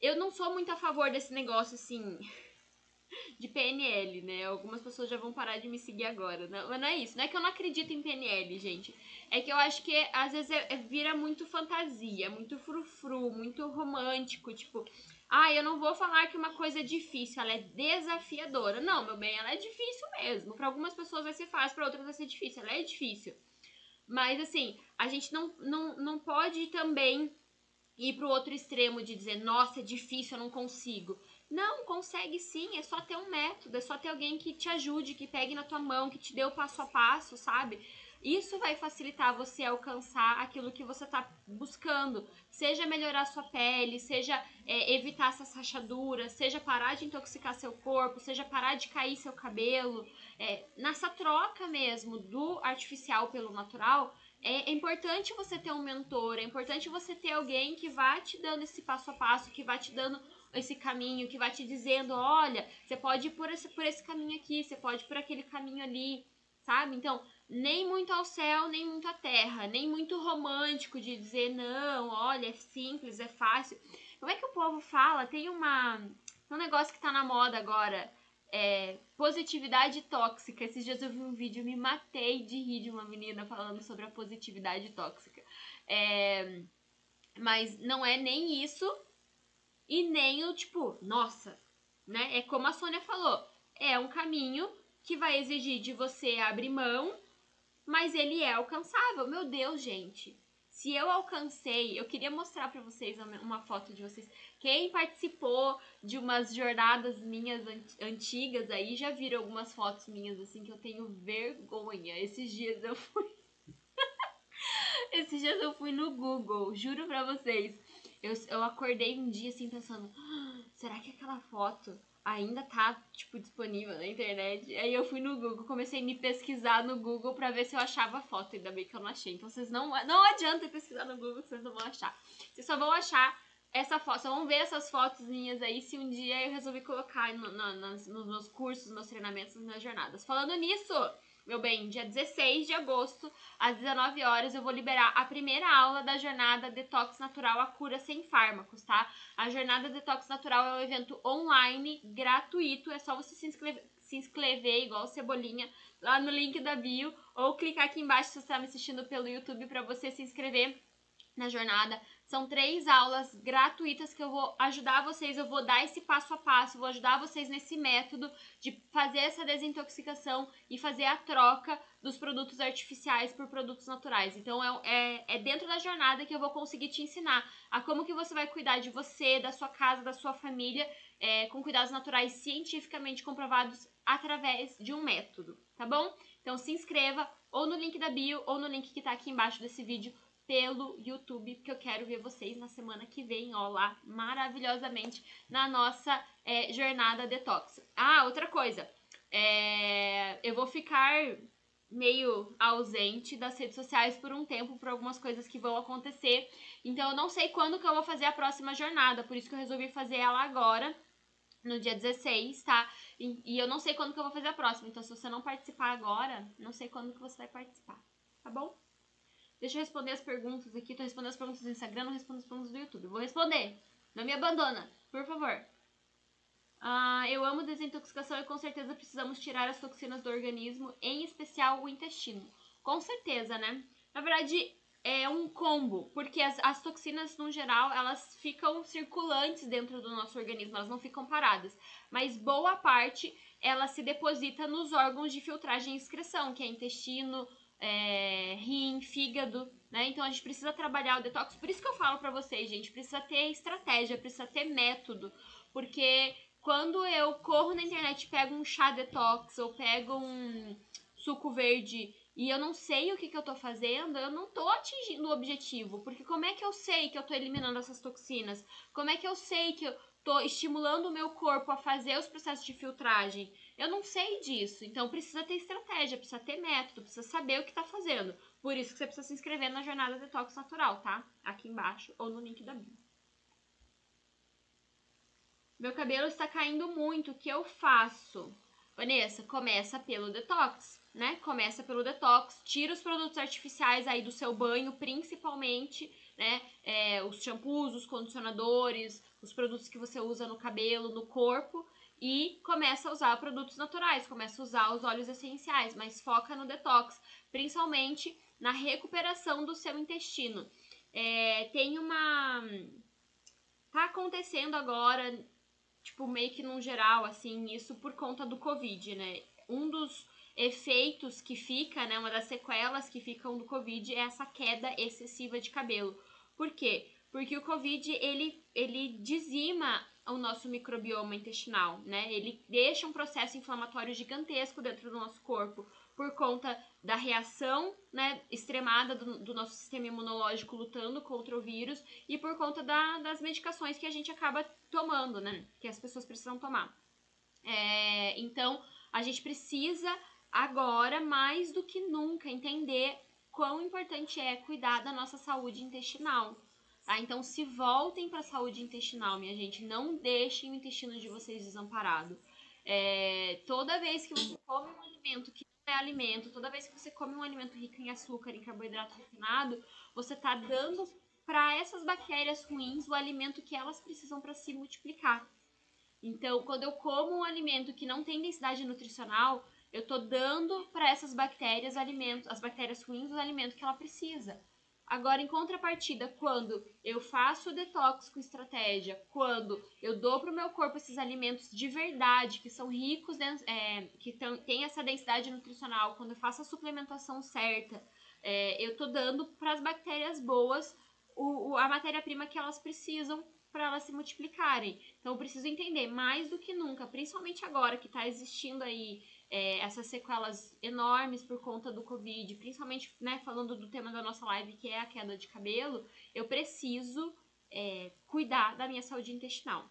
eu não sou muito a favor desse negócio assim de PNL, né? Algumas pessoas já vão parar de me seguir agora. Não, mas não é isso. Não é que eu não acredito em PNL, gente. É que eu acho que às vezes é, é- vira muito fantasia, muito frufru, muito romântico. Tipo, ah, eu não vou falar que uma coisa é difícil, ela é desafiadora. Não, meu bem, ela é difícil mesmo. Para algumas pessoas vai ser fácil, para outras vai ser difícil. Ela é difícil. Mas assim, a gente não, não, não pode também ir pro outro extremo de dizer, nossa, é difícil, eu não consigo. Não, consegue sim, é só ter um método, é só ter alguém que te ajude, que pegue na tua mão, que te dê o passo a passo, sabe? Isso vai facilitar você alcançar aquilo que você tá buscando. Seja melhorar sua pele, seja é, evitar essas rachaduras, seja parar de intoxicar seu corpo, seja parar de cair seu cabelo. É, nessa troca mesmo do artificial pelo natural, é, é importante você ter um mentor, é importante você ter alguém que vá te dando esse passo a passo, que vá te dando esse caminho, que vai te dizendo, olha, você pode ir por esse, por esse caminho aqui, você pode ir por aquele caminho ali, sabe? Então, nem muito ao céu, nem muito à terra, nem muito romântico de dizer, não, olha, é simples, é fácil. Como é que o povo fala? Tem uma, um negócio que tá na moda agora, é, positividade tóxica. Esses dias eu vi um vídeo me matei de rir de uma menina falando sobre a positividade tóxica. É, mas não é nem isso e nem o tipo, nossa, né? É como a Sônia falou, é um caminho que vai exigir de você abrir mão, mas ele é alcançável. Meu Deus, gente. Se eu alcancei, eu queria mostrar pra vocês uma- foto de vocês. Quem participou de umas jornadas minhas an- antigas aí já viram algumas fotos minhas assim que eu tenho vergonha. Esses dias eu fui Esses dias eu fui no Google, juro pra vocês. Eu, eu acordei um dia assim pensando, "Ah, será que aquela foto ainda tá, tipo, disponível na internet? Aí eu fui no Google, comecei a me pesquisar no Google pra ver se eu achava a foto, ainda bem que eu não achei. Então vocês não, não adianta pesquisar no Google vocês não vão achar. Vocês só vão achar essa foto, vocês vão ver essas fotos minhas aí se um dia eu resolvi colocar no, no, nas, nos meus cursos, nos meus treinamentos, nas minhas jornadas. Falando nisso, meu bem, dia 16 de agosto, às 19 horas, eu vou liberar a primeira aula da jornada Detox Natural a Cura Sem Fármacos, tá? A jornada Detox Natural é um evento online, gratuito, é só você se inscrever, se inscrever igual Cebolinha lá no link da bio ou clicar aqui embaixo se você está me assistindo pelo YouTube para você se inscrever na jornada. São três aulas gratuitas que eu vou ajudar vocês, eu vou dar esse passo a passo, vou ajudar vocês nesse método de fazer essa desintoxicação e fazer a troca dos produtos artificiais por produtos naturais. Então é, é, é dentro da jornada que eu vou conseguir te ensinar a como que você vai cuidar de você, da sua casa, da sua família, é, com cuidados naturais cientificamente comprovados através de um método, tá bom? Então se inscreva ou no link da bio ou no link que tá aqui embaixo desse vídeo pelo YouTube, porque eu quero ver vocês na semana que vem, ó, lá maravilhosamente na nossa é, jornada detox. Ah, outra coisa, é, eu vou ficar meio ausente das redes sociais por um tempo, por algumas coisas que vão acontecer. Então eu não sei quando que eu vou fazer a próxima jornada, por isso que eu resolvi fazer ela agora, no dia 16, tá? E, e eu não sei quando que eu vou fazer a próxima. Então se você não participar agora, não sei quando que você vai participar, tá bom? Deixa eu responder as perguntas aqui. Tô respondendo as perguntas do Instagram, não respondo as perguntas do YouTube. Vou responder. Não me abandona, por favor. Ah, eu amo desintoxicação e com certeza precisamos tirar as toxinas do organismo, em especial o intestino. Com certeza, né? Na verdade, é um combo, porque as, as toxinas, no geral, elas ficam circulantes dentro do nosso organismo, elas não ficam paradas. Mas boa parte, ela se deposita nos órgãos de filtragem e excreção, que é intestino, é, rim, fígado, né? Então a gente precisa trabalhar o detox. Por isso que eu falo para vocês, gente, precisa ter estratégia, precisa ter método, porque quando eu corro na internet, pego um chá detox ou pego um suco verde e eu não sei o que, que eu tô fazendo, eu não tô atingindo o objetivo. Porque como é que eu sei que eu tô eliminando essas toxinas? Como é que eu sei que eu tô estimulando o meu corpo a fazer os processos de filtragem? Eu não sei disso, então precisa ter estratégia, precisa ter método, precisa saber o que tá fazendo. Por isso que você precisa se inscrever na jornada Detox Natural, tá? Aqui embaixo ou no link da bio. Meu cabelo está caindo muito, o que eu faço? Vanessa, começa pelo detox, né? Começa pelo detox, tira os produtos artificiais aí do seu banho, principalmente, né? É, os shampoos, os condicionadores, os produtos que você usa no cabelo, no corpo e começa a usar produtos naturais, começa a usar os óleos essenciais, mas foca no detox, principalmente na recuperação do seu intestino. É, tem uma. Tá acontecendo agora, tipo, meio que num geral, assim, isso por conta do Covid, né? Um dos efeitos que fica, né? Uma das sequelas que ficam do Covid é essa queda excessiva de cabelo. Por quê? Porque o Covid, ele, ele dizima o nosso microbioma intestinal, né? Ele deixa um processo inflamatório gigantesco dentro do nosso corpo por conta da reação, né, extremada do, do nosso sistema imunológico lutando contra o vírus e por conta da, das medicações que a gente acaba tomando, né? Que as pessoas precisam tomar. É, então, a gente precisa agora, mais do que nunca, entender quão importante é cuidar da nossa saúde intestinal. Tá? Então se voltem para a saúde intestinal, minha gente. Não deixem o intestino de vocês desamparado. É, toda vez que você come um alimento que não é alimento, toda vez que você come um alimento rico em açúcar, em carboidrato refinado, você está dando para essas bactérias ruins o alimento que elas precisam para se multiplicar. Então, quando eu como um alimento que não tem densidade nutricional, eu estou dando para essas bactérias alimentos, as bactérias ruins, o alimento que ela precisa. Agora, em contrapartida, quando eu faço o detox com estratégia, quando eu dou para o meu corpo esses alimentos de verdade, que são ricos, é, que têm essa densidade nutricional, quando eu faço a suplementação certa, é, eu estou dando para as bactérias boas o, o, a matéria-prima que elas precisam para elas se multiplicarem. Então, eu preciso entender mais do que nunca, principalmente agora que está existindo aí é, essas sequelas enormes por conta do Covid, principalmente né, falando do tema da nossa live, que é a queda de cabelo, eu preciso é, cuidar da minha saúde intestinal.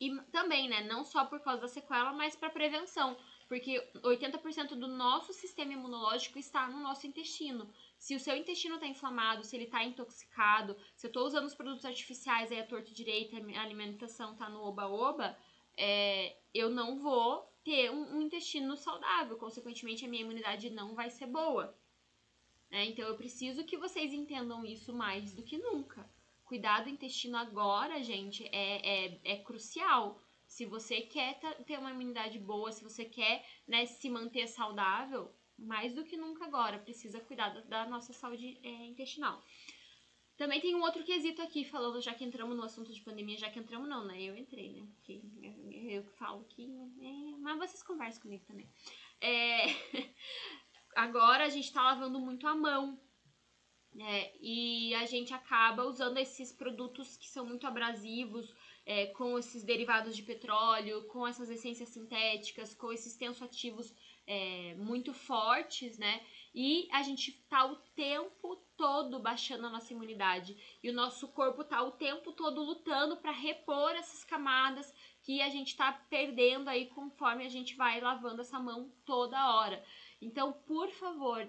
E também, né, não só por causa da sequela, mas para prevenção, porque 80% do nosso sistema imunológico está no nosso intestino. Se o seu intestino está inflamado, se ele está intoxicado, se eu estou usando os produtos artificiais aí a torto direito, a alimentação tá no oba-oba, é, eu não vou ter um, um, intestino saudável, consequentemente a minha imunidade não vai ser boa. É, então eu preciso que vocês entendam isso mais do que nunca. Cuidar do intestino agora, gente, é, é, é crucial. Se você quer ter uma imunidade boa, se você quer né, se manter saudável, mais do que nunca agora, precisa cuidar da, da nossa saúde é, intestinal. Também tem um outro quesito aqui, falando, já que entramos no assunto de pandemia, já que entramos não, né? Eu entrei, né? Porque eu que falo aqui, é, mas vocês conversam comigo também. É, agora a gente tá lavando muito a mão, né? E a gente acaba usando esses produtos que são muito abrasivos, é, com esses derivados de petróleo, com essas essências sintéticas, com esses tensoativos é, muito fortes, né? E a gente tá o tempo todo baixando a nossa imunidade. E o nosso corpo tá o tempo todo lutando para repor essas camadas que a gente tá perdendo aí conforme a gente vai lavando essa mão toda hora. Então, por favor,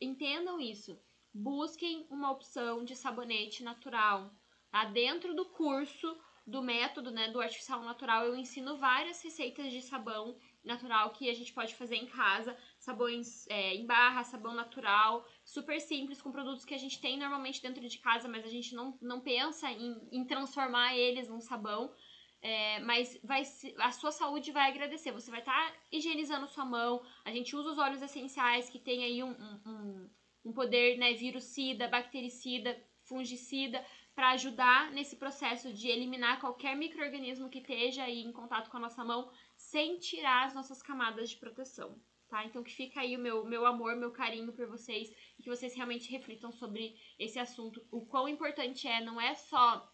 entendam isso. Busquem uma opção de sabonete natural. Tá? Dentro do curso do método né, do artificial natural, eu ensino várias receitas de sabão natural que a gente pode fazer em casa. Sabões é, em barra, sabão natural, super simples, com produtos que a gente tem normalmente dentro de casa, mas a gente não, não pensa em, em transformar eles num sabão. É, mas vai, a sua saúde vai agradecer. Você vai estar tá higienizando sua mão. A gente usa os óleos essenciais que tem aí um, um, um poder né, virucida, bactericida, fungicida para ajudar nesse processo de eliminar qualquer microorganismo que esteja aí em contato com a nossa mão sem tirar as nossas camadas de proteção, tá? Então que fica aí o meu, meu amor, meu carinho por vocês e que vocês realmente reflitam sobre esse assunto. O quão importante é, não é só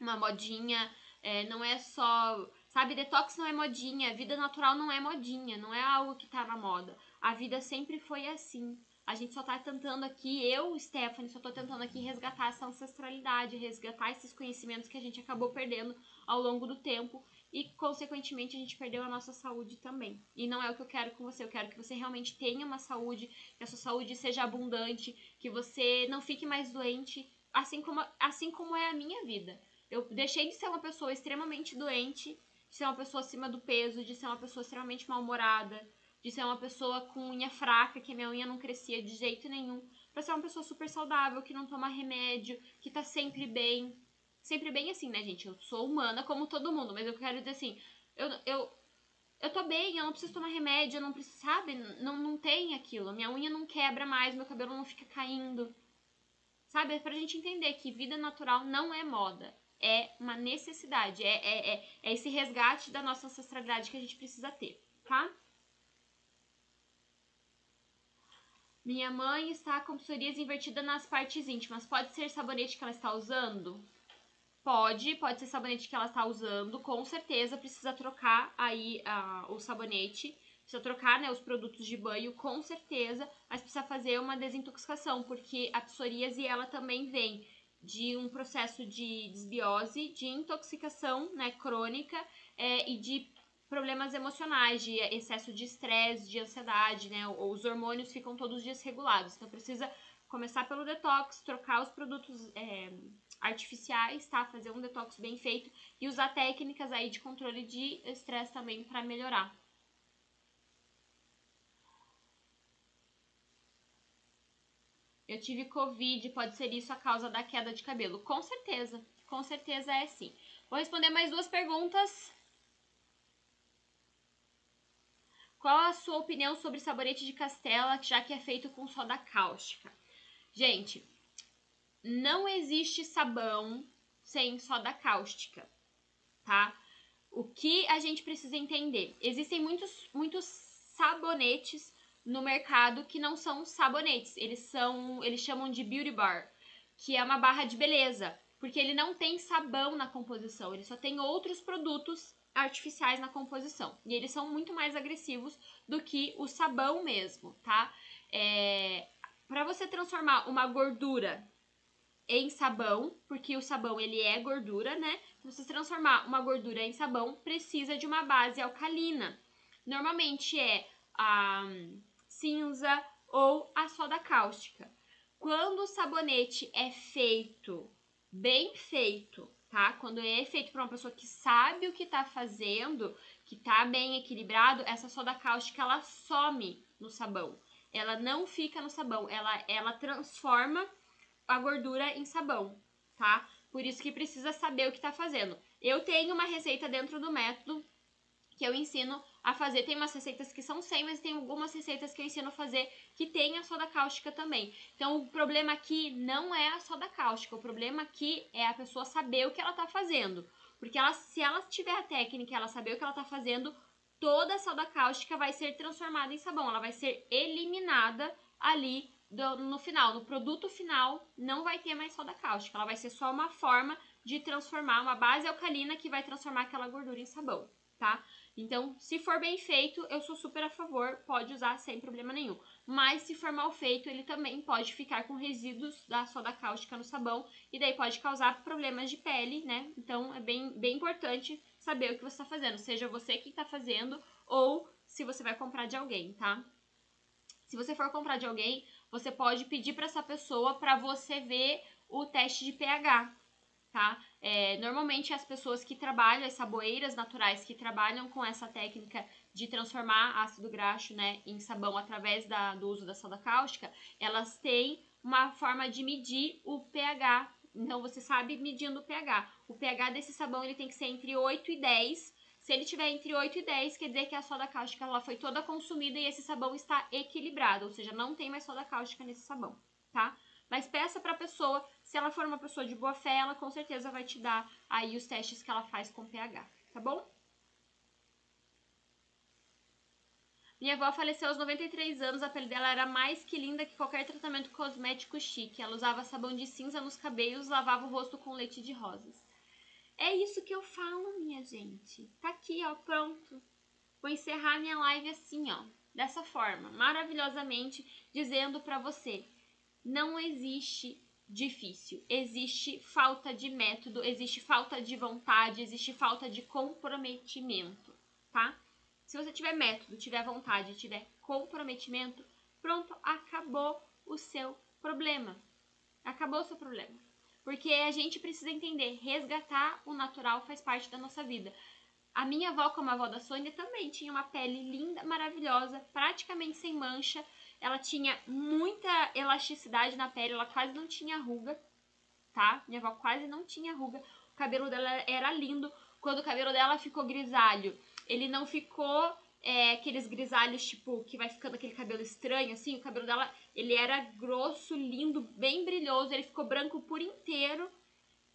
uma modinha, é, não é só. Sabe, detox não é modinha, vida natural não é modinha, não é algo que tá na moda. A vida sempre foi assim. A gente só tá tentando aqui, eu, Stephanie, só tô tentando aqui resgatar essa ancestralidade, resgatar esses conhecimentos que a gente acabou perdendo ao longo do tempo e, consequentemente, a gente perdeu a nossa saúde também. E não é o que eu quero com você, eu quero que você realmente tenha uma saúde, que a sua saúde seja abundante, que você não fique mais doente, assim como, assim como é a minha vida. Eu deixei de ser uma pessoa extremamente doente, de ser uma pessoa acima do peso, de ser uma pessoa extremamente mal-humorada, de ser uma pessoa com unha fraca, que minha unha não crescia de jeito nenhum, pra ser uma pessoa super saudável, que não toma remédio, que tá sempre bem. Sempre bem assim, né, gente? Eu sou humana como todo mundo, mas eu quero dizer assim, eu, eu, eu tô bem, eu não preciso tomar remédio, eu não preciso, sabe? Não, não tem aquilo. Minha unha não quebra mais, meu cabelo não fica caindo. Sabe? É pra gente entender que vida natural não é moda. É uma necessidade. É, é, é, é esse resgate da nossa ancestralidade que a gente precisa ter, tá? Minha mãe está com psoríase invertida nas partes íntimas. Pode ser sabonete que ela está usando? Pode, pode ser sabonete que ela está usando. Com certeza precisa trocar aí uh, o sabonete. Precisa trocar né, os produtos de banho, com certeza. Mas precisa fazer uma desintoxicação, porque a psoríase ela também vem de um processo de desbiose, de intoxicação né, crônica é, e de problemas emocionais, de excesso de estresse, de ansiedade, né? Os hormônios ficam todos desregulados. Então precisa começar pelo detox, trocar os produtos é, artificiais, tá? Fazer um detox bem feito e usar técnicas aí de controle de estresse também para melhorar. Eu tive Covid, pode ser isso a causa da queda de cabelo? Com certeza, com certeza é sim. Vou responder mais duas perguntas Qual a sua opinião sobre sabonete de castela, já que é feito com soda cáustica? Gente, não existe sabão sem soda cáustica, tá? O que a gente precisa entender? Existem muitos, muitos sabonetes no mercado que não são sabonetes, eles são, eles chamam de beauty bar, que é uma barra de beleza, porque ele não tem sabão na composição, ele só tem outros produtos artificiais na composição. E eles são muito mais agressivos do que o sabão mesmo, tá? É, para você transformar uma gordura em sabão, porque o sabão ele é gordura, né? Pra você transformar uma gordura em sabão, precisa de uma base alcalina. Normalmente é a cinza ou a soda cáustica. Quando o sabonete é feito, bem feito, tá? Quando é feito por uma pessoa que sabe o que tá fazendo, que tá bem equilibrado, essa soda cáustica ela some no sabão. Ela não fica no sabão, ela, ela transforma a gordura em sabão, tá? Por isso que precisa saber o que tá fazendo. Eu tenho uma receita dentro do método que eu ensino a fazer. Tem umas receitas que são sem, mas tem algumas receitas que eu ensino a fazer que tem a soda cáustica também. Então, o problema aqui não é a soda cáustica, o problema aqui é a pessoa saber o que ela tá fazendo. Porque ela, se ela tiver a técnica ela saber o que ela tá fazendo, toda a soda cáustica vai ser transformada em sabão, ela vai ser eliminada ali do, no final, no produto final, não vai ter mais soda cáustica, ela vai ser só uma forma de transformar uma base alcalina que vai transformar aquela gordura em sabão, tá? Então, se for bem feito, eu sou super a favor, pode usar sem problema nenhum. Mas se for mal feito, ele também pode ficar com resíduos da soda cáustica no sabão e daí pode causar problemas de pele, né? Então, é bem, bem importante saber o que você está fazendo, seja você que está fazendo ou se você vai comprar de alguém, tá? Se você for comprar de alguém, você pode pedir para essa pessoa para você ver o teste de pH, tá? É, normalmente as pessoas que trabalham, as saboeiras naturais que trabalham com essa técnica de transformar ácido graxo, né, em sabão através da, do uso da soda cáustica, elas têm uma forma de medir o pH. Então você sabe medindo o pH. O pH desse sabão ele tem que ser entre 8 e 10. Se ele tiver entre 8 e 10, quer dizer que a soda cáustica ela foi toda consumida e esse sabão está equilibrado, ou seja, não tem mais soda cáustica nesse sabão, tá? Mas peça para a pessoa, se ela for uma pessoa de boa fé, ela com certeza vai te dar aí os testes que ela faz com pH, tá bom? Minha avó faleceu aos 93 anos, a pele dela era mais que linda que qualquer tratamento cosmético chique. Ela usava sabão de cinza nos cabelos, lavava o rosto com leite de rosas. É isso que eu falo, minha gente. Tá aqui, ó, pronto. Vou encerrar minha live assim, ó, dessa forma, maravilhosamente, dizendo para você: não existe difícil, existe falta de método, existe falta de vontade, existe falta de comprometimento, tá? Se você tiver método, tiver vontade, tiver comprometimento, pronto, acabou o seu problema. Acabou o seu problema. Porque a gente precisa entender, resgatar o natural faz parte da nossa vida. A minha avó, como a avó da Sônia, também tinha uma pele linda, maravilhosa, praticamente sem mancha, ela tinha muita elasticidade na pele, ela quase não tinha ruga, tá? Minha avó quase não tinha ruga. O cabelo dela era lindo. Quando o cabelo dela ficou grisalho, ele não ficou é, aqueles grisalhos, tipo, que vai ficando aquele cabelo estranho, assim. O cabelo dela, ele era grosso, lindo, bem brilhoso. Ele ficou branco por inteiro.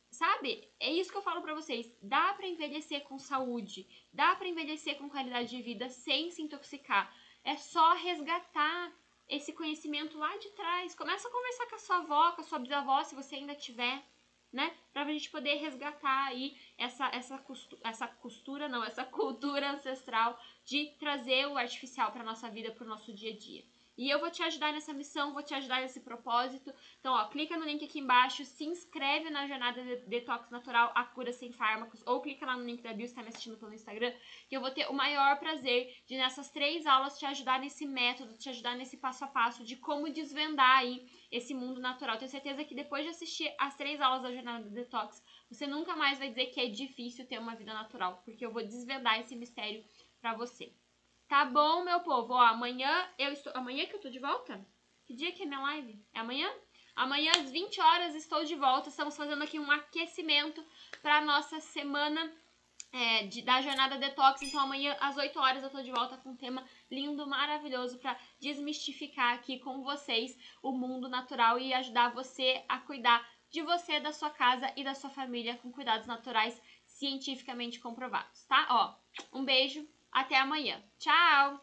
Sabe? É isso que eu falo pra vocês. Dá para envelhecer com saúde. Dá para envelhecer com qualidade de vida sem se intoxicar. É só resgatar esse conhecimento lá de trás. Começa a conversar com a sua avó, com a sua bisavó, se você ainda tiver, né? Pra gente poder resgatar aí essa, essa, costura, essa costura, não, essa cultura ancestral de trazer o artificial para nossa vida, para o nosso dia a dia. E eu vou te ajudar nessa missão, vou te ajudar nesse propósito. Então, ó, clica no link aqui embaixo, se inscreve na jornada de Detox Natural, a cura sem fármacos, ou clica lá no link da bio se está me assistindo pelo Instagram, que eu vou ter o maior prazer de nessas três aulas te ajudar nesse método, te ajudar nesse passo a passo de como desvendar aí esse mundo natural. Tenho certeza que depois de assistir as três aulas da jornada de Detox, você nunca mais vai dizer que é difícil ter uma vida natural, porque eu vou desvendar esse mistério para você. Tá bom, meu povo? Ó, amanhã eu estou. Amanhã que eu tô de volta? Que dia que é minha live? É amanhã? Amanhã às 20 horas estou de volta. Estamos fazendo aqui um aquecimento para nossa semana é, de, da jornada detox. Então amanhã às 8 horas eu tô de volta com um tema lindo, maravilhoso para desmistificar aqui com vocês o mundo natural e ajudar você a cuidar de você, da sua casa e da sua família com cuidados naturais cientificamente comprovados, tá? Ó, um beijo até amanhã. Tchau!